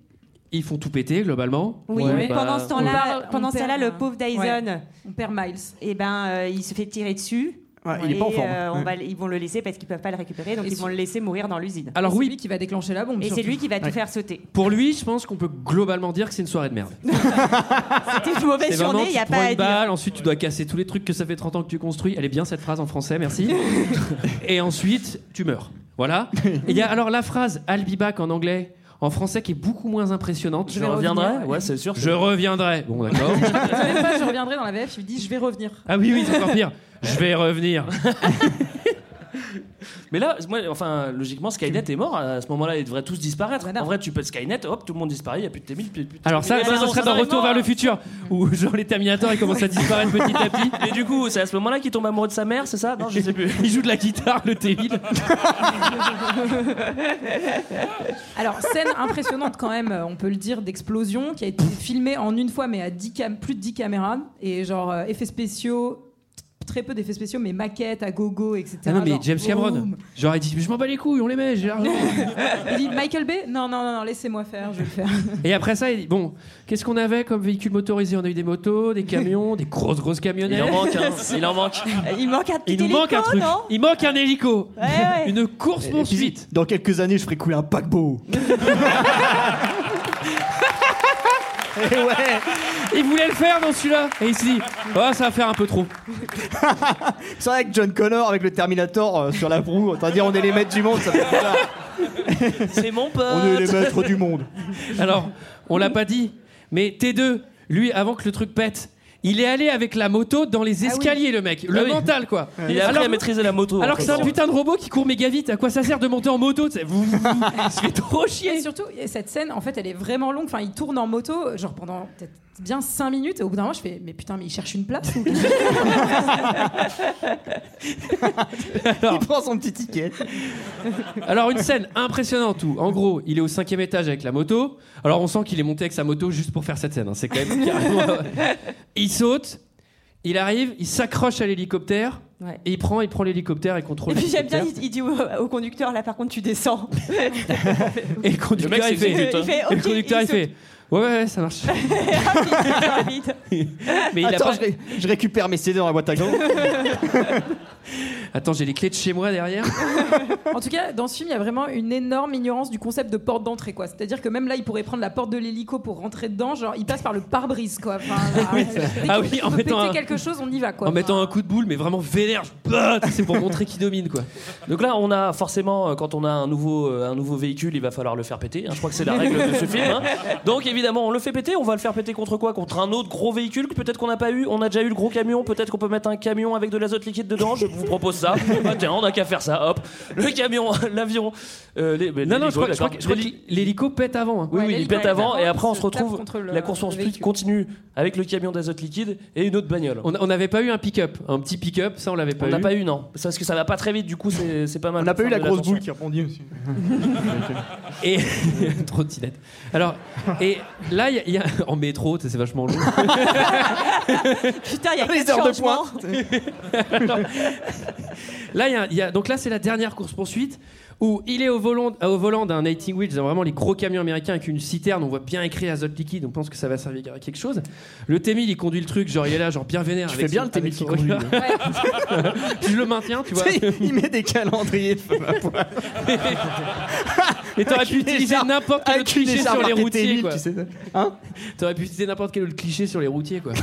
Ils font tout péter globalement. Oui, Ouais, mais bah, pendant ce temps-là, pendant le pauvre Dyson, ouais. On perd Miles. eh ben, euh, il se fait tirer dessus. Ouais, il est et pas en forme. euh, on va, ils vont le laisser parce qu'ils peuvent pas le récupérer, donc Et ils vont le laisser mourir dans l'usine. Alors Et c'est oui, lui qui va déclencher la bombe. Et c'est lui qui va tout Ouais. faire sauter. pour lui, je pense qu'on peut globalement dire que c'est une soirée de merde. C'était une mauvaise journée, il n'y a pas une dire. balle, ensuite tu dois casser tous les trucs que ça fait 30 ans que tu construis. Elle est bien cette phrase en français, merci. Et ensuite, tu meurs. Voilà. Et il y a alors la phrase I'll be back en anglais, en français, qui est beaucoup moins impressionnante. Je vais reviendrai revenir. Ouais, c'est sûr. Je reviendrai. Bon, d'accord. Pas je reviendrai dans la VF, il dit je vais revenir. Ah oui, oui, c'est encore pire. Je vais revenir. Mais là, moi, enfin, logiquement, Skynet est mort. À ce moment-là, ils devraient tous disparaître. Bah en vrai, tu peux Skynet, hop, tout le monde disparaît, il n'y a plus de T-1000. plus- plus de Alors ça, T-1000. ça, ça serait dans Retour vers le futur, où genre les Terminators ils commencent à disparaître petit à petit. Et du coup, c'est à ce moment-là qu'il tombe amoureux de sa mère, c'est ça? Non, je sais plus. Il joue de la guitare, le T-1000. Alors, scène impressionnante quand même, on peut le dire, d'explosion qui a été filmée en une fois, mais à 10 cam- plus de 10 caméras. Et genre, euh, effets spéciaux, très peu d'effets spéciaux, mais maquettes à gogo, etc. Ah non mais Genre, James Cameron, il dit je m'en bats les couilles, on les met, j'ai l'argent. Il dit Michael Bay? Non, non, non, non laissez-moi faire, je vais le faire. Et après ça, il dit bon, qu'est-ce qu'on avait comme véhicule motorisé? On a eu des motos, des camions, des grosses grosses Il camionnettes. en manque, hein. Il en manque. Il manque un petit Il nous manque un hélico, truc. non? Il manque un hélico. Ouais, ouais. Une course Et puis, poursuite. dans quelques années, je ferai couler un paquebot. Et ouais, Il voulait le faire dans celui-là. Et il s'est dit, oh, ça va faire un peu trop. c'est vrai que John Connor avec le Terminator euh, sur la proue, t'as dire on est les maîtres du monde, ça fait bizarre. C'est mon pote. On est les maîtres du monde. Alors, on l'a pas dit, mais T2, lui, avant que le truc pète, il est allé avec la moto dans les escaliers, le mec. Le Ah oui. mental, quoi. Il a appris Alors- à maîtriser la moto. Alors que c'est un putain de robot qui court méga vite. À quoi ça sert de monter en moto tu sais, vous, vous- vous- Il se fait trop Et chier. surtout, cette scène, en fait, elle est vraiment longue. Enfin, il tourne en moto, genre pendant peut-être bien 5 minutes. Et au bout d'un moment, je fais Mais putain, mais il cherche une place ou- Alors, Il prend son petit ticket. alors, une scène impressionnante où, en gros, il est au cinquième étage avec la moto. Alors on sent qu'il est monté avec sa moto juste pour faire cette scène. hein. C'est quand même carrément. il saute, il arrive, il s'accroche à l'hélicoptère. Ouais. Et il prend, il prend l'hélicoptère et contrôle Et puis j'aime bien, il, il dit au, au conducteur, là par contre tu descends. Et le conducteur, Le mec il fait, hein. Il fait, et le ok, conducteur, il il fait Ouais, ouais, ça marche. Rapide. Mais il a Attends, pas- je, ré- je récupère mes CD dans la boîte à gants. Attends, j'ai les clés de chez moi derrière. En tout cas, dans ce film, il y a vraiment une énorme ignorance du concept de porte d'entrée, quoi. C'est-à-dire que même là, il pourrait prendre la porte de l'hélico pour rentrer dedans, genre, il passe par le pare-brise, quoi. Enfin, dès Ah oui, peut en mettant péter un- quelque chose, on y va, quoi. En mettant un coup de boule, mais vraiment vénère. je- bah, C'est pour montrer qu'il domine, quoi. Donc là, on a forcément, euh, quand on a un nouveau, euh, un nouveau véhicule, il va falloir le faire péter. hein. Je crois que c'est la règle de ce film. hein. Donc évidemment, on le fait péter. On va le faire péter contre quoi? Contre un autre gros véhicule que peut-être qu'on n'a pas eu. On a déjà eu le gros camion. Peut-être qu'on peut mettre un camion avec de l'azote liquide dedans. Je vous propose ça. Ah, tiens, on a qu'à faire ça. Hop, le camion, l'avion. euh, les- Non, non, je crois, je crois que, je crois que L'héli- l'hélico pète avant. hein. Oui, Ouais, oui, il pète avant et après on se retrouve. La course poursuite véhicule. continue avec le camion d'azote liquide et une autre bagnole. On on n'avait pas eu un pick-up, un petit pick-up, ça on l'avait pas On eu. n'a pas eu, non. Parce que ça va pas très vite, du coup, c'est pas mal. On n'a pas eu la de grosse boule qui répondit aussi. Et trottinette. Alors, et là, il y a- il y, a en métro, c'est vachement long. Putain, il y a Les heures de changements. pointe. Là, il y a- il y, a donc là, c'est la dernière course poursuite où il est au volant, au volant d'un 18 wheels, vraiment les gros camions américains avec une citerne. On voit bien écrit azote liquide. On pense que ça va servir à quelque chose. Le T1000, il conduit le truc, genre il est là, genre bien vénère. Tu fais bien son- le T1000 avec qui conduit. Je le maintiens, tu vois. Il met des calendriers. Et t'aurais pu utiliser n'importe quel autre cliché sur les routiers, T1000, quoi. tu sais. Hein T'aurais pu utiliser n'importe quel autre cliché sur les routiers, quoi.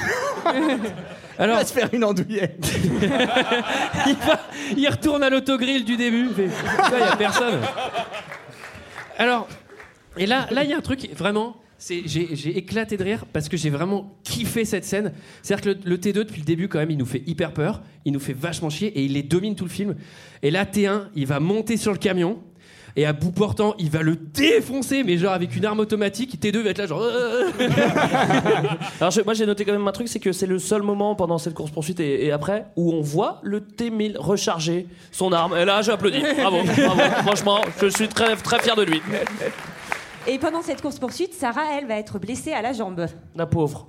Il Alors, va se faire une andouillette. il, va- il retourne à l'autogrill du début. Il fait, il Alors, et là, là, il y a un truc vraiment. j'ai éclaté de rire parce que j'ai vraiment kiffé cette scène. C'est-à-dire que le, le T2 depuis le début quand même, il nous fait hyper peur, il nous fait vachement chier et il les domine tout le film. Et là, T1, il va monter sur le camion. Et à bout portant, il va le défoncer, mais genre avec une arme automatique. T2 va être là, genre. Alors je- moi j'ai noté quand même un truc, c'est que c'est le seul moment pendant cette course poursuite et, et après où on voit le T1000 recharger son arme. Et là j'applaudis. Bravo, bravo. Franchement, je suis très très fier de lui. Et pendant cette course-poursuite, Sarah, elle, va être blessée à la jambe. La pauvre.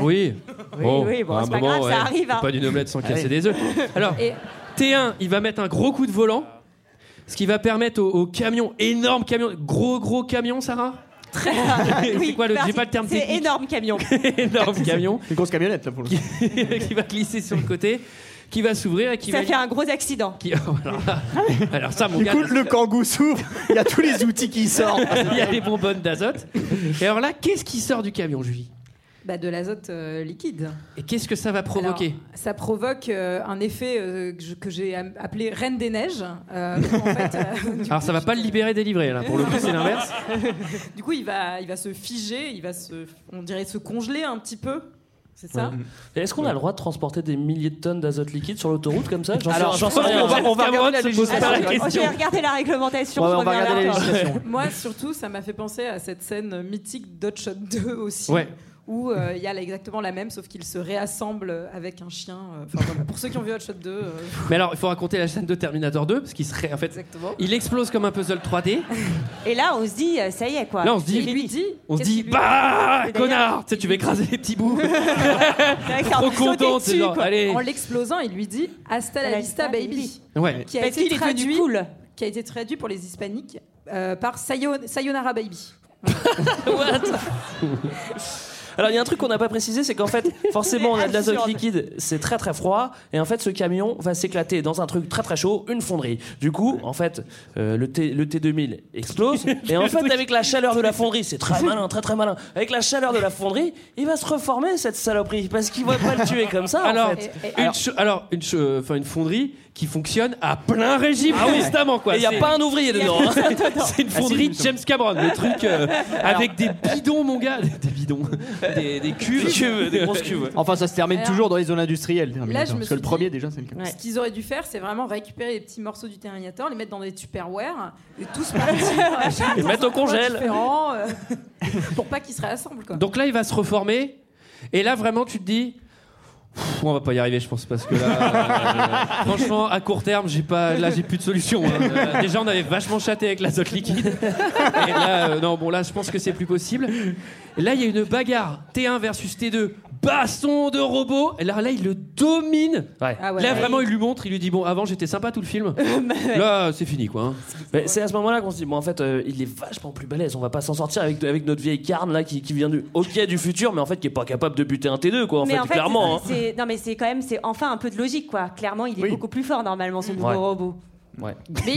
Oui. Oui, oui, bon, à un c'est pas moment, grave, ça arrive, hein. Pas d'une omelette sans casser Allez. des œufs. Alors, Et- T1, il va mettre un gros coup de volant, ce qui va permettre au, au camion, énorme camion, gros gros camion, Sarah très. c'est quoi le. J'ai pas le terme C'est technique. énorme camion. énorme camion Une grosse camionnette là pour le coup. qui va glisser sur le côté, qui va s'ouvrir et qui Ça va. fait un gros accident. qui- alors, là- alors ça, mon Du gars. coup, le kangou s'ouvre, il y a tous les outils qui sortent. Il y a les bonbonnes d'azote. Et alors là, qu'est-ce qui sort du camion, Julie? Bah, de l'azote euh, liquide. Et qu'est-ce que ça va provoquer? Alors, Ça provoque euh, un effet euh, que j'ai appelé Reine des Neiges. Euh, en fait, euh, Alors ça va pas le libérer délivrer là. Pour le coup, c'est l'inverse. Du coup, il va, il va se figer, il va se, on dirait se congeler un petit peu. C'est ça? Et Est-ce qu'on a le droit de transporter des milliers de tonnes d'azote liquide sur l'autoroute comme ça? Alors, j'en sais on va- rien. on va- on va regarder la législation. Oh, je question. vais regarder la réglementation. Ouais, je on va reviens regarder la législation. Moi, surtout, ça m'a fait penser à cette scène mythique d'Hot Shot 2 aussi. Ouais. Où euh, il y a là exactement la même, sauf qu'il se réassemble avec un chien. euh, Enfin, voilà. Pour ceux qui ont vu Hot Shot 2, euh, Mais alors, il faut raconter la scène de Terminator 2 parce qu'il serait en fait. exactement. Il explose comme un puzzle 3D. Et là, on se dit, ça y est quoi. Là, on se dit- Il lui dit. On se dit bah connard, tu sais, tu vas écraser les petits bouts. Trop content, c'est dessus, genre allez. En l'explosant, il lui dit Hasta la vista, baby. Ouais. Qui a, Parce été traduit, cool. qui a été traduit pour les hispaniques euh, par Sayo- Sayonara Baby. Alors il y a un truc qu'on n'a pas précisé, c'est qu'en fait, forcément, on a de l'azote liquide, c'est très très froid, et en fait, ce camion va s'éclater dans un truc très très chaud, une fonderie. Du coup, en fait, euh, le, T, le T2000 explose, et en fait, avec la chaleur de la fonderie, c'est très malin, très très malin. Avec la chaleur de la fonderie, il va se reformer cette saloperie, parce qu'il va pas le tuer comme ça. Alors, en fait. Et- et- une, cho- alors une, enfin, une fonderie qui fonctionne à plein régime Ah oui. constamment quoi. Et il n'y a pas un ouvrier dedans. hein. C'est une fonderie si, James Cameron, le truc euh, avec des bidons, mon gars, des, bidons, des, des cuves, Des cuves, des grosses cuves. Enfin, ça se termine Alors- toujours dans les zones industrielles. Là, je me parce que le premier dit- déjà, c'est le cas. Ouais. Ce qu'ils auraient dû faire, c'est vraiment récupérer les petits morceaux du Terminator, les mettre dans des Tupperware et tous partir. Les mettre au congèle. Euh, pour pas qu'ils se réassemblent. Quoi. Donc là, il va se reformer. Et là, vraiment, tu te dis. On va pas y arriver, je pense, parce que là, euh, franchement, à court terme, j'ai pas, là, j'ai plus de solution. hein. Euh, déjà, on avait vachement chaté avec l'azote liquide. Et là, euh, non, bon, là, je pense que c'est plus possible. Là, il y a une bagarre T1 versus T2, baston de robot. Et là, là, il le domine. Ouais. Ah ouais. là, vraiment, il lui montre, il lui dit bon, avant, j'étais sympa tout le film. Là, c'est fini, quoi. hein. Mais c'est à ce moment-là qu'on se dit, bon, en fait, euh, il est vachement plus balèze. On va pas s'en sortir avec, avec notre vieille carne là qui, qui vient du OK du futur, mais en fait qui est pas capable de buter un T2, quoi. En mais fait, en fait, clairement. hein. c'est- non mais c'est quand même, c'est enfin un peu de logique quoi. Clairement, il est Oui. beaucoup plus fort normalement ce nouveau Ouais. robot. Ouais. Mais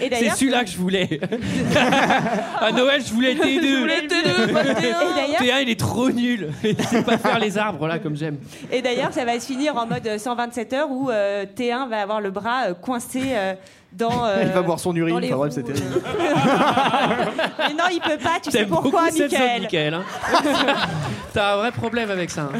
Et C'est celui-là que je voulais. à Noël, je voulais T2. et d'ailleurs, T1, il est trop nul. Il sait pas faire les arbres, là, comme j'aime. et d'ailleurs, ça va se finir en mode euh, 127 heures où euh, T1 va avoir le bras euh, coincé euh, dans. euh, Il va boire son urine. Enfin bref, c'est terrible. Mais non, il peut pas. Tu sais pourquoi, Michael Michael. hein. T'as un vrai problème avec ça. hein.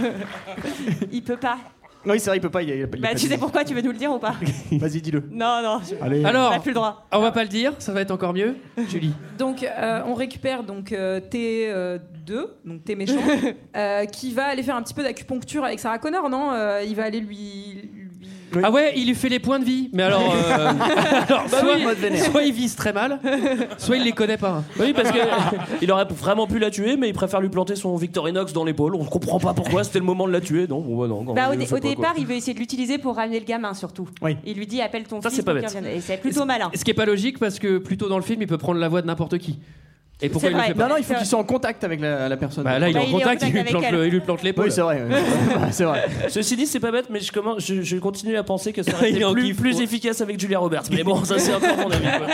Il peut pas. Oui, c'est vrai, il peut pas. Il, il Bah, pas tu sais pourquoi Tu veux nous le dire ou pas Vas-y, dis-le. Non, non. je- Allez. On Alors, n'a plus le droit. on va pas le dire, ça va être encore mieux. Julie. Donc, euh, on récupère donc euh, T2, donc T méchant, euh, qui va aller faire un petit peu d'acupuncture avec Sarah Connor, non? Euh, Il va aller lui. lui-. Ah ouais, il lui fait les points de vie. Mais alors, euh, alors Bah soit, oui, mode vénère. soit il vise très mal, soit il les connaît pas. Oui, parce que il aurait vraiment pu la tuer, mais il préfère lui planter son Victorinox dans l'épaule. On comprend pas pourquoi. C'était le moment de la tuer. Non, bon, bah non. Bah, au, dé- départ, il veut essayer de l'utiliser pour ramener le gamin surtout. Oui. Il lui dit appelle ton Ça, fils. c'est pas pour bête. qu'il revienne. Et c'est plutôt malin. Ce qui est pas logique parce que plutôt dans le film, il peut prendre la voix de n'importe qui. Et pourquoi il le fait pas Non, non, il faut qu'il soit en contact avec la, la personne. Bah là, il est Bah, en il est en contact, il, lui plante le- elle. il lui plante l'épaule. Oui, c'est vrai. ouais. c'est vrai. Ceci dit, c'est pas bête, mais je, commence, je, je continue à penser que ça aurait Il est été en plus, kiff, plus quoi. efficace avec Julia Roberts. Mais bon, ça c'est encore mon avis. quoi.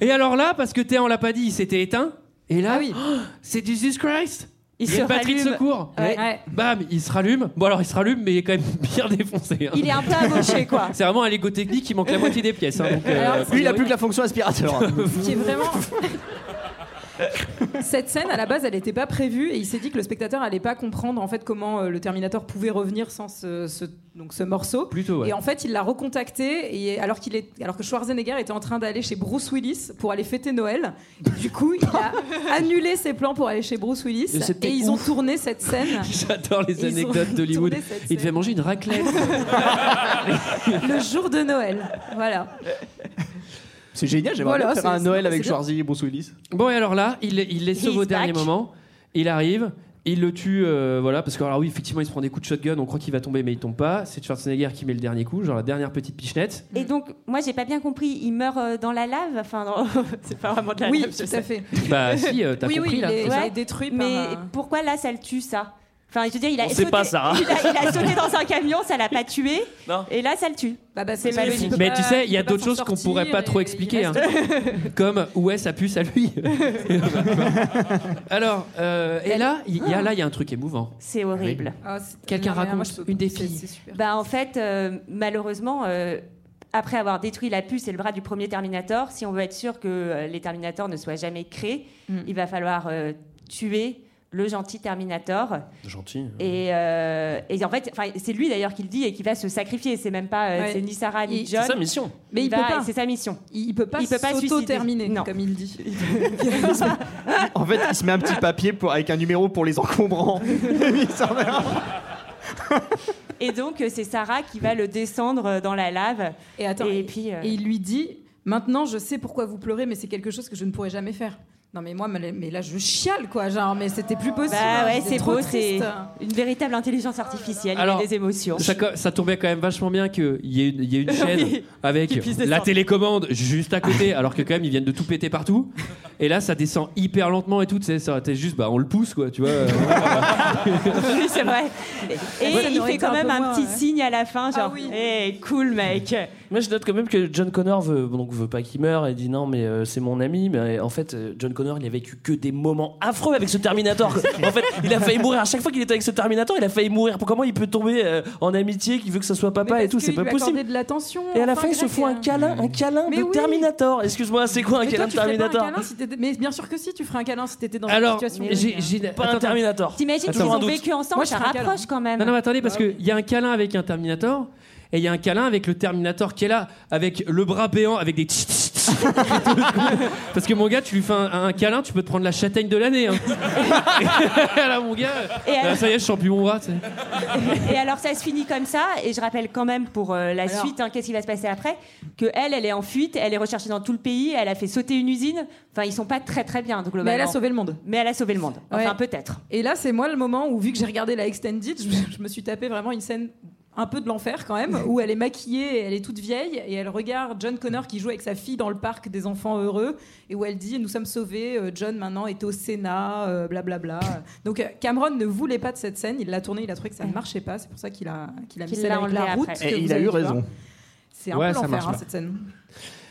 Et alors là, parce que T1 on l'a pas dit, il s'était éteint. Et là, Ah oui. oh, c'est Jesus Christ. Il se une batterie de rallume. secours. Ouais. Ouais. Bam, il se rallume. Bon alors il se rallume, mais il est quand même bien défoncé. hein. Il est un peu amoché quoi. C'est vraiment un Lego technique, il manque la moitié des pièces. hein, donc, euh, Alors, Lui, il a plus que la fonction aspirateur. hein. Qui est vraiment. Cette scène, à la base, elle n'était pas prévue et il s'est dit que le spectateur allait pas comprendre en fait comment euh, le Terminator pouvait revenir sans ce, ce- donc ce morceau. Plutôt, ouais. Et en fait, il l'a recontacté et alors qu'il est, alors que Schwarzenegger était en train d'aller chez Bruce Willis pour aller fêter Noël. Du coup, il a annulé ses plans pour aller chez Bruce Willis Et et, ils ont tourné cette scène. J'adore les anecdotes d'Hollywood. Il devait manger une raclette. le jour de Noël. Voilà. C'est génial, j'aimerais Voilà, bien faire un Noël avec. Schwarzy et Bruce Willis. Bon, et alors là, il, il les sauve au dernier back. moment. Il arrive. Il le tue, euh, voilà, parce que alors oui, effectivement, il se prend des coups de shotgun, on croit qu'il va tomber, mais il tombe pas. C'est Schwarzenegger qui met le dernier coup, genre la dernière petite pichenette. Et donc, moi, j'ai pas bien compris. Il meurt euh, dans la lave? Enfin, dans- c'est pas vraiment de la Oui, lave. tout à fait. Bah si, euh, t'as Oui, compris oui, là. il est, Ouais. il est détruit par Mais un- pourquoi là, ça le tue, ça? Enfin, je veux dire, il a sauté, pas, Sarah. Il a, il a sauté dans un camion, ça l'a pas tué. Non. Et là, ça le tue. Bah, bah, C'est logique. Mais pas- tu sais, il y a d'autres choses qu'on pourrait pas trop expliquer. reste- hein. Comme où est sa puce à lui. Alors, euh, et là, il y a là, il y a un truc émouvant. C'est horrible. Ah, c'est- Quelqu'un raconte moi, une des filles. Bah, en fait, euh, malheureusement, euh, après avoir détruit la puce et le bras du premier Terminator, si on veut être sûr que les Terminators ne soient jamais créés, Mm. il va falloir euh, tuer le gentil Terminator. Gentil. Et, euh, et en fait, c'est lui d'ailleurs qui le dit et qui va se sacrifier. C'est même pas, euh, Ouais. c'est ni Sarah ni Il- John. C'est sa mission. Mais il, va- peut pas. C'est sa mission. Il, il peut pas, Il peut pas se s'auto-terminer, suicider. Non. comme il dit. En fait, il se met un petit papier pour, avec un numéro pour les encombrants. Et donc, euh, c'est Sarah qui va le descendre dans la lave. Et attends, Et et, puis, euh, et il lui dit Maintenant, je sais pourquoi vous pleurez, mais c'est quelque chose que je ne pourrais jamais faire. Non, mais moi, mais là, je chiale, quoi. Genre, mais c'était plus possible. Bah ouais, hein, c'est trop beau, c'est triste. une véritable intelligence artificielle. Alors, il y a des émotions. Ça, ça tombait quand même vachement bien qu'il y ait une, il y ait une chaîne Oui. avec la télécommande juste à côté, alors que quand même ils viennent de tout péter partout. Et là, ça descend hyper lentement et tout. tu sais, Ça aurait été juste, bah on le pousse quoi, tu vois. oui, c'est vrai. Et Ouais, il fait quand même un moins, petit ouais. signe à la fin, genre, Ah oui. hey, cool mec. Moi, je note quand même que John Connor veut, donc, veut pas qu'il meure et dit non, mais euh, c'est mon ami. Mais en fait, euh, John Connor, il a vécu que des moments affreux avec ce Terminator. en fait, il a failli mourir. À chaque fois qu'il était avec ce Terminator, il a failli mourir. Comment il peut tomber euh, en amitié, qui veut que ça soit papa et tout C'est pas lui possible. de l'attention. Et à la fin, il se fout un euh, câlin, un câlin Mais de oui. Terminator. Excuse-moi, c'est quoi un Mais câlin de un Terminator câlin si Mais bien sûr que si, tu ferais un câlin si t'étais dans Alors, une situation. j'ai- j'ai- Pas attends, un Terminator. T'imagines qu'ils ont vécu ensemble, Moi, ça câlin. rapproche quand même. Non, non, mais attendez, parce qu'il y a un câlin avec un Terminator. Et il y a un câlin avec le Terminator qui est là, avec le bras béant, avec des tch, tch, tch. Parce que mon gars, tu lui fais un, un câlin, tu peux te prendre la châtaigne de l'année. hein. là, mon gars, Et là, alors- ça y est, je sens plus mon bras. tu sais. Et alors ça se finit comme ça, et je rappelle quand même pour euh, la Alors- suite, hein, qu'est-ce qui va se passer après, que elle, elle est en fuite, elle est recherchée dans tout le pays, elle a fait sauter une usine. Enfin, ils sont pas très très bien globalement. Mais elle a sauvé le monde. Mais elle a sauvé le monde. Enfin, Ouais. peut-être. Et là, c'est moi le moment où, vu que j'ai regardé la Extended, je, me- je me suis tapé vraiment une scène un peu de l'enfer quand même, où elle est maquillée, et elle est toute vieille, et elle regarde John Connor qui joue avec sa fille dans le parc des enfants heureux, et où elle dit Nous sommes sauvés, euh, John maintenant est au Sénat, euh, blablabla. Donc euh, Cameron ne voulait pas de cette scène, il l'a tournée, il a trouvé que ça ne marchait pas, c'est pour ça qu'il a, qu'il a mis celle l'a avec la route. Et il a eu raison. C'est un Ouais, peu l'enfer hein, cette scène.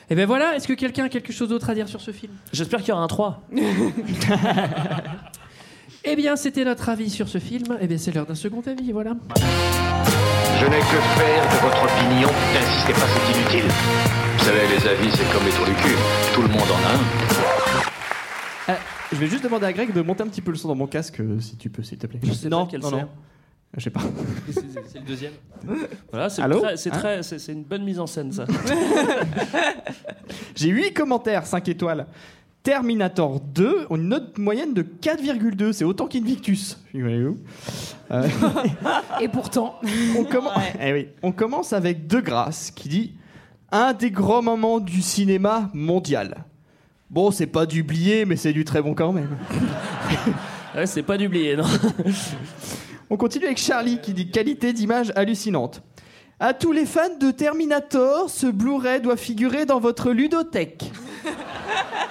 Et ben voilà, est-ce que quelqu'un a quelque chose d'autre à dire sur ce film? J'espère qu'il y aura un 3. Eh bien, c'était notre avis sur ce film. Eh bien, c'est l'heure d'un second avis, voilà. Je n'ai que faire de votre opinion. N'insistez pas, c'est inutile. Vous savez, les avis, c'est comme les trous du cul. Tout le monde en a un. Euh, je vais juste demander à Greg de monter un petit peu le son dans mon casque, euh, si tu peux, s'il te plaît. Je sais non, pas quel non, c'est. non. Je sais pas. C'est le deuxième. Voilà, c'est Allô très- c'est Hein très- c'est c'est une bonne mise en scène, ça. J'ai 8 commentaires, 5 étoiles. Terminator 2, une note moyenne de 4,2. C'est autant qu'Invictus. Euh, Et pourtant, on, Eh oui. on commence avec De Grasse qui dit Un des grands moments du cinéma mondial. Bon, c'est pas du blié, mais c'est du très bon quand même. Ouais, c'est pas d'oublier, non On continue avec Charlie qui dit qualité d'image hallucinante. À tous les fans de Terminator, ce Blu-ray doit figurer dans votre ludothèque.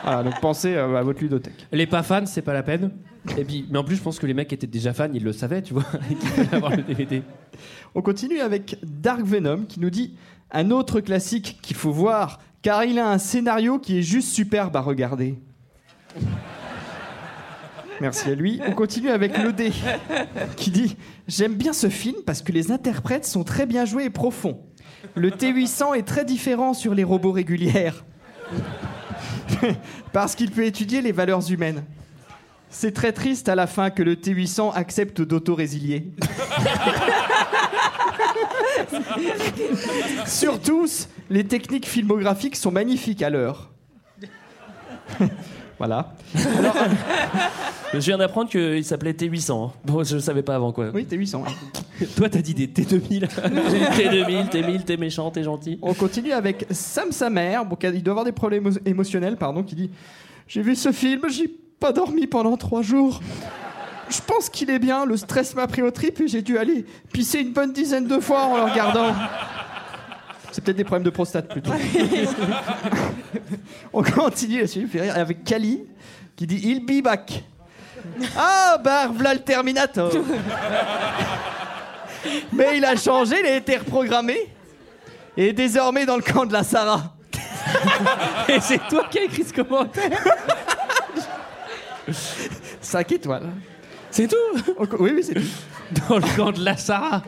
Voilà, donc pensez euh, à votre ludothèque. Les pas fans, c'est pas la peine. Et puis, mais en plus, je pense que les mecs étaient déjà fans, ils le savaient, tu vois, qu'ils avoir le DVD. On continue avec Dark Venom qui nous dit un autre classique qu'il faut voir car il a un scénario qui est juste superbe à regarder. Merci à lui. On continue avec l'OD qui dit J'aime bien ce film parce que les interprètes sont très bien joués et profonds. Le T800 est très différent sur les robots régulières parce qu'il peut étudier les valeurs humaines. C'est très triste à la fin que le T800 accepte d'auto-résilier. Sur tous, les techniques filmographiques sont magnifiques à l'heure. Voilà. Je viens d'apprendre qu'il s'appelait T800. hein. Bon, je le savais pas avant, quoi. Oui, T800. Toi, t'as dit des T2000. T2000, T1000, t'es méchant, t'es gentil. On continue avec Sam Samer, bon, qui a- il doit avoir des problèmes émo- émotionnels, pardon, qui dit J'ai vu ce film, j'ai pas dormi pendant trois jours. je pense qu'il est bien. Le stress m'a pris au trip et j'ai dû aller pisser une bonne dizaine de fois en le regardant. C'est peut-être des problèmes de prostate plutôt. On continue là-dessus, fait rire, avec Kali qui dit Il be back. Ah, bah, voilà le Terminator. Mais il a changé, il a été reprogrammé. Et est désormais dans le camp de la Sarah. Et c'est toi qui as écrit ce commentaire 5 étoiles. C'est tout? Oui, oui, c'est tout. Dans le camp de la Sarah.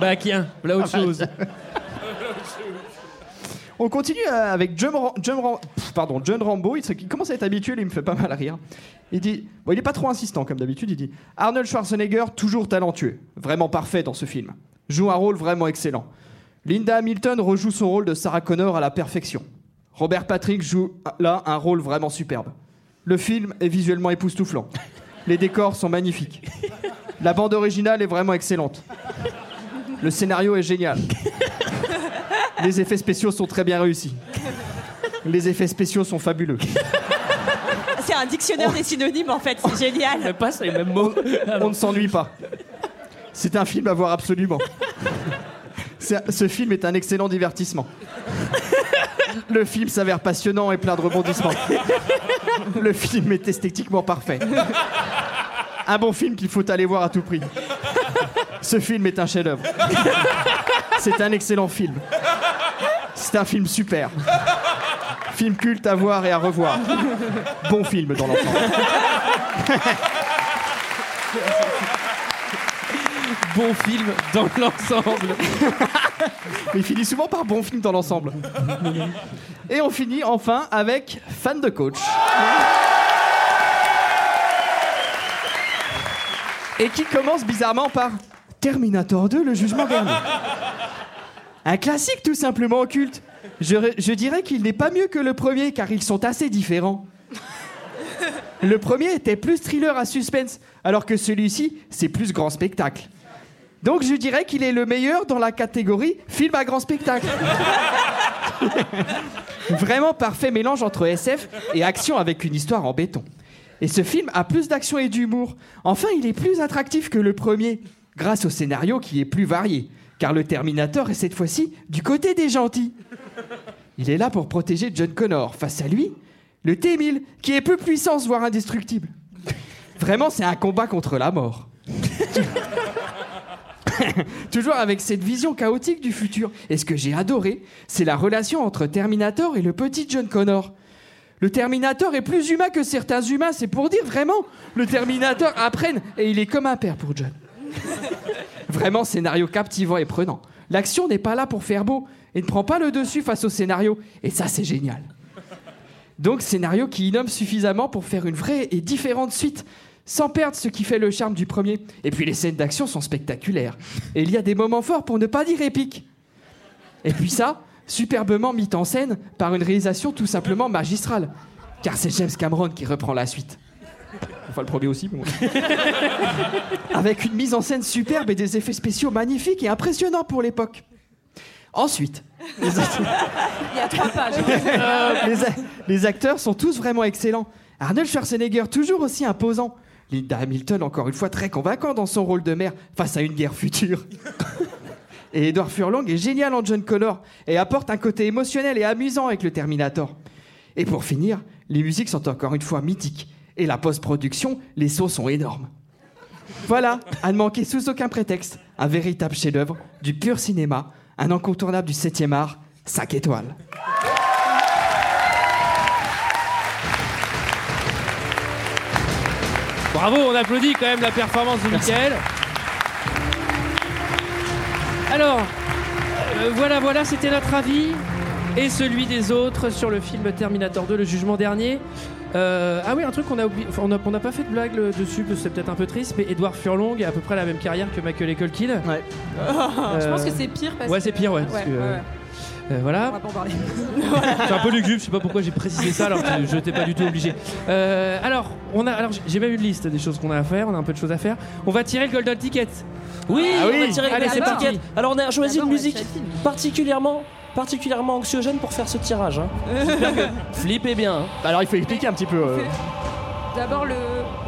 Bah, tiens, voilà autre Ah, chose. On continue euh, avec John, pardon, John Rambo. Il, il commence à être habitué, il me fait pas mal rire. Il dit, bon, il est pas trop insistant comme d'habitude. Il dit Arnold Schwarzenegger toujours talentueux, vraiment parfait dans ce film, joue un rôle vraiment excellent. Linda Hamilton rejoue son rôle de Sarah Connor à la perfection. Robert Patrick joue euh, là un rôle vraiment superbe. Le film est visuellement époustouflant. Les décors sont magnifiques. La bande originale est vraiment excellente. Le scénario est génial. Les effets spéciaux sont très bien réussis. Les effets spéciaux sont fabuleux. C'est un dictionnaire des synonymes en fait, c'est génial. passe les mêmes mots. On ne s'ennuie pas. C'est un film à voir absolument. Ce film est un excellent divertissement. Le film s'avère passionnant et plein de rebondissements. Le film est esthétiquement parfait. Un bon film qu'il faut aller voir à tout prix. Ce film est un chef-d'œuvre. C'est un excellent film. C'est un film super. Film culte à voir et à revoir. Bon film dans l'ensemble. Bon film dans l'ensemble. Il finit souvent par bon film dans l'ensemble. Et on finit enfin avec fan de coach. Et qui commence bizarrement par Terminator 2, le jugement dernier. Un classique tout simplement occulte. Je, je dirais qu'il n'est pas mieux que le premier car ils sont assez différents. Le premier était plus thriller à suspense, alors que celui-ci, c'est plus grand spectacle. Donc je dirais qu'il est le meilleur dans la catégorie film à grand spectacle. Vraiment parfait mélange entre SF et action avec une histoire en béton. Et ce film a plus d'action et d'humour. Enfin, il est plus attractif que le premier, grâce au scénario qui est plus varié, car le Terminator est cette fois-ci du côté des gentils. Il est là pour protéger John Connor. Face à lui, le T-1000, qui est peu puissant, voire indestructible. Vraiment, c'est un combat contre la mort. Toujours avec cette vision chaotique du futur. Et ce que j'ai adoré, c'est la relation entre Terminator et le petit John Connor. Le Terminator est plus humain que certains humains, c'est pour dire vraiment. Le Terminator apprenne et il est comme un père pour John. Vraiment scénario captivant et prenant. L'action n'est pas là pour faire beau et ne prend pas le dessus face au scénario. Et ça, c'est génial. Donc, scénario qui innomme suffisamment pour faire une vraie et différente suite, sans perdre ce qui fait le charme du premier. Et puis, les scènes d'action sont spectaculaires. Et il y a des moments forts pour ne pas dire épiques. Et puis ça, superbement mis en scène par une réalisation tout simplement magistrale. Car c'est James Cameron qui reprend la suite. Enfin, le premier aussi, mais bon. Avec une mise en scène superbe et des effets spéciaux magnifiques et impressionnants pour l'époque. Ensuite, les, Il y a trois pages. les a- les acteurs sont tous vraiment excellents. Arnold Schwarzenegger, toujours aussi imposant. Linda Hamilton, encore une fois, très convaincant dans son rôle de mère face à une guerre future. Et Edward Furlong est génial en John Connor et apporte un côté émotionnel et amusant avec le Terminator. Et pour finir, les musiques sont encore une fois mythiques. Et la post-production, les sauts sont énormes. Voilà, à ne manquer sous aucun prétexte, un véritable chef-d'œuvre, du pur cinéma, un incontournable du 7e art, 5 étoiles. Bravo, on applaudit quand même la performance de Michael. Alors, euh, voilà, voilà, c'était notre avis et celui des autres sur le film Terminator 2, le jugement dernier. Euh, ah oui, un truc qu'on a oublié, enfin, on n'a on n'a pas fait de blague le- dessus, parce que c'est peut-être un peu triste, mais Edward Furlong a à peu près la même carrière que Michael Culkin. Ouais. Je pense que c'est pire parce Ouais, que- c'est pire, ouais. parce que, euh, ouais. euh, voilà. On va pas en parler. C'est un peu lugubre, je sais pas pourquoi j'ai précisé ça alors que je n'étais pas du tout obligé. Euh, alors, on a, alors j'ai même une liste des choses qu'on a à faire, on a un peu de choses à faire. On va tirer le Golden Ticket. Oui, Ah on oui. va tirer Allez, le c'est Golden parti. Ticket. Alors on a choisi D'abord, une on va musique tirer le film. particulièrement particulièrement anxiogène pour faire ce tirage. hein. J'espère que flippez bien. hein. Alors il faut expliquer un petit peu. euh, D'abord le.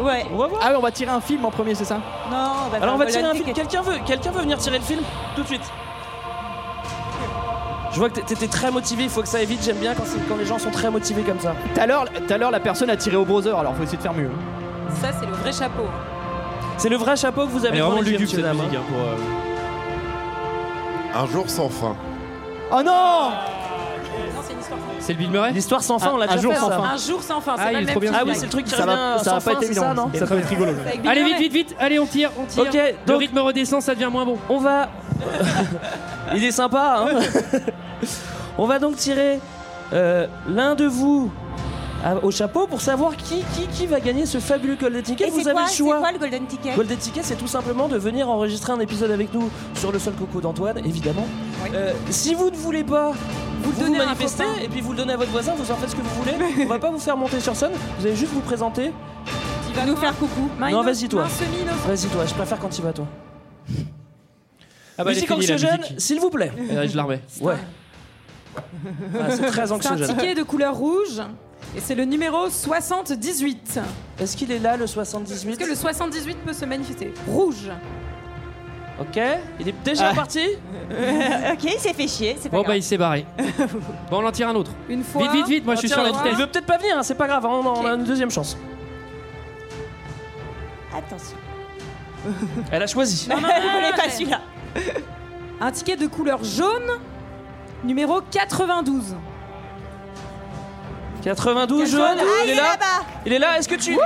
Ouais. On va voir. Ah on va tirer un film en premier, c'est ça? Non, on va Alors on va faire tirer un film. Quelqu'un veut, quelqu'un veut venir tirer le film? Tout de suite. Je vois que t'é- t'étais très motivé. Il faut que ça aille vite. J'aime bien quand, c'est- quand les gens sont très motivés comme ça. Tout à l'heure, tout à l'heure, la personne a tiré au browser, alors faut essayer de faire mieux. Ça, c'est le vrai chapeau. C'est le vrai chapeau que vous avez Elle est devant vraiment les yeux, lugubre cette monsieur, musique. dame, hein, pour, euh, Un jour sans fin. Oh non Non, c'est une histoire. C'est le Bill Murray L'histoire sans fin, Un- on l'a un déjà jour fait, sans ça. fin. Un jour sans fin. Ah, C'est pas le même film. Ah oui, c'est le truc qui Ça va, ça va sans pas fin, être évident. ça, non Ça va être rigolo. Allez, vite, vite, vite. Allez, on tire, on tire. Ok, Le donc rythme redescend, ça devient moins bon. on va. Il est sympa, hein On va donc tirer euh, l'un de vous au chapeau pour savoir qui, qui, qui va gagner ce fabuleux Golden Ticket. Et Vous c'est avez quoi, le c'est choix. quoi le Golden Ticket Golden Ticket, c'est tout simplement de venir enregistrer un épisode avec nous sur le sol coco d'Antoine, évidemment. Euh, si vous ne voulez pas, vous manifestez et puis vous le donnez à votre voisin, vous en faites ce que vous voulez. On va pas vous faire monter sur scène, vous allez juste vous présenter. Tu vas Nous faire coucou. Non, vas-y, toi. Vas-y toi, je préfère quand tu vas toi. Ah bah, musique anxiogène, s'il vous plaît. Euh, Je la remets. Ouais. Ah, c'est très C'est un anxiogène. ticket de couleur rouge. Et c'est le numéro 78. Est-ce qu'il est là le Est-ce 78 que le 78 peut se manifester? Rouge. Ok, il est déjà Ah. parti? Ok, il s'est fait chier, c'est pas Bon, grave. bah, il s'est barré. Bon, on en tire un autre. Une fois. Vite, vite, vite. Moi, je suis sur la il vitesse. veut peut-être pas venir, hein, c'est pas grave, hein, on, on a une deuxième chance. Attention. Elle a choisi. Non, non, Elle non, voulait non, pas celui-là. Un ticket de couleur jaune. Numéro 92. 92 jaune, Ah, il est là là-bas. Il est là, est-ce que tu...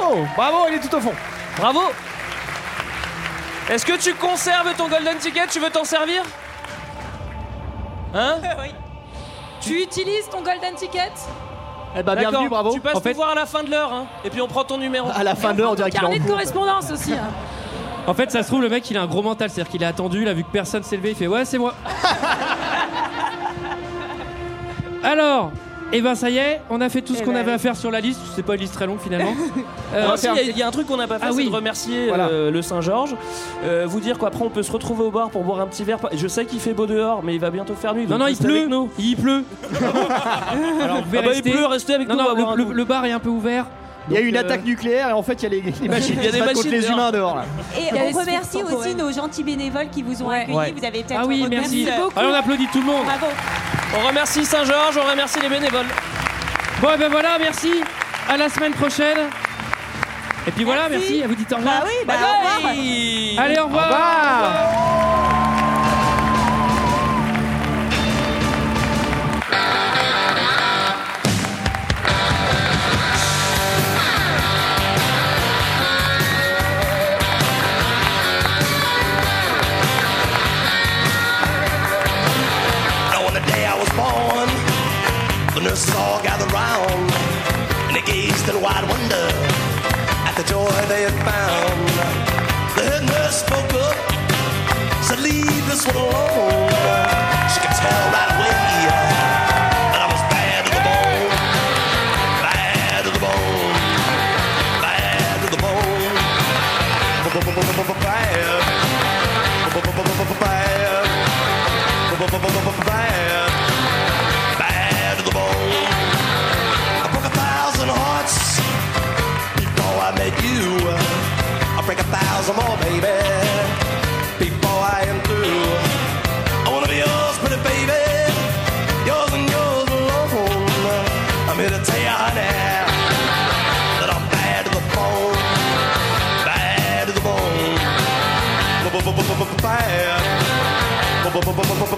Oh Bravo, il est tout au fond. Bravo Est-ce que tu conserves ton golden ticket? Tu veux t'en servir? Hein? Oui. Tu utilises ton golden ticket? Eh bah, D'accord, bienvenue, bravo. Tu passes En fait- nous voir à la fin de l'heure, hein, et puis on prend ton numéro. À la fin de l'heure, on dirait qu'il Carnet de correspondance aussi. hein. En fait, ça se trouve, le mec, il a un gros mental. C'est-à-dire qu'il a attendu, il a vu que personne s'est levé. Il fait Ouais, c'est moi. Alors, et ben ça y est, on a fait tout ce Eh qu'on ben avait oui. à faire sur la liste. C'est pas une liste très longue finalement. Euh, si, il y, a- y un truc qu'on n'a pas fait, Ah c'est oui. de remercier Voilà. euh, le Saint-Georges. Euh, vous dire qu'après on peut se retrouver au bar pour boire un petit verre. Je sais qu'il fait beau dehors, mais il va bientôt faire nuit. Non, non, il pleut. Il pleut. Alors, vous Ah bah, il pleut, restez avec Non, nous. non, le, bar est un peu ouvert. Il y a Donc, une euh, attaque nucléaire et en fait, il y a les, les machines Il y a qui des se battent contre machines les dehors. humains dehors. Là. Et Il y a on remercie aussi nos gentils bénévoles qui vous ont Ouais. accueillis. Ouais. Vous avez peut-être Ah oui, merci. beaucoup. Allez, on applaudit tout le monde. Bravo. On remercie Saint-Georges, on remercie les bénévoles. Bon, et ben voilà, merci. À la semaine prochaine. Et puis voilà, Merci. merci. À vous dites au revoir. Bah oui, bah au revoir. Allez, au revoir. Now nurses all gathered round, and they gazed in wide wonder at the joy they had found. The head nurse spoke up, said, "Leave this one alone." She could tell right Bad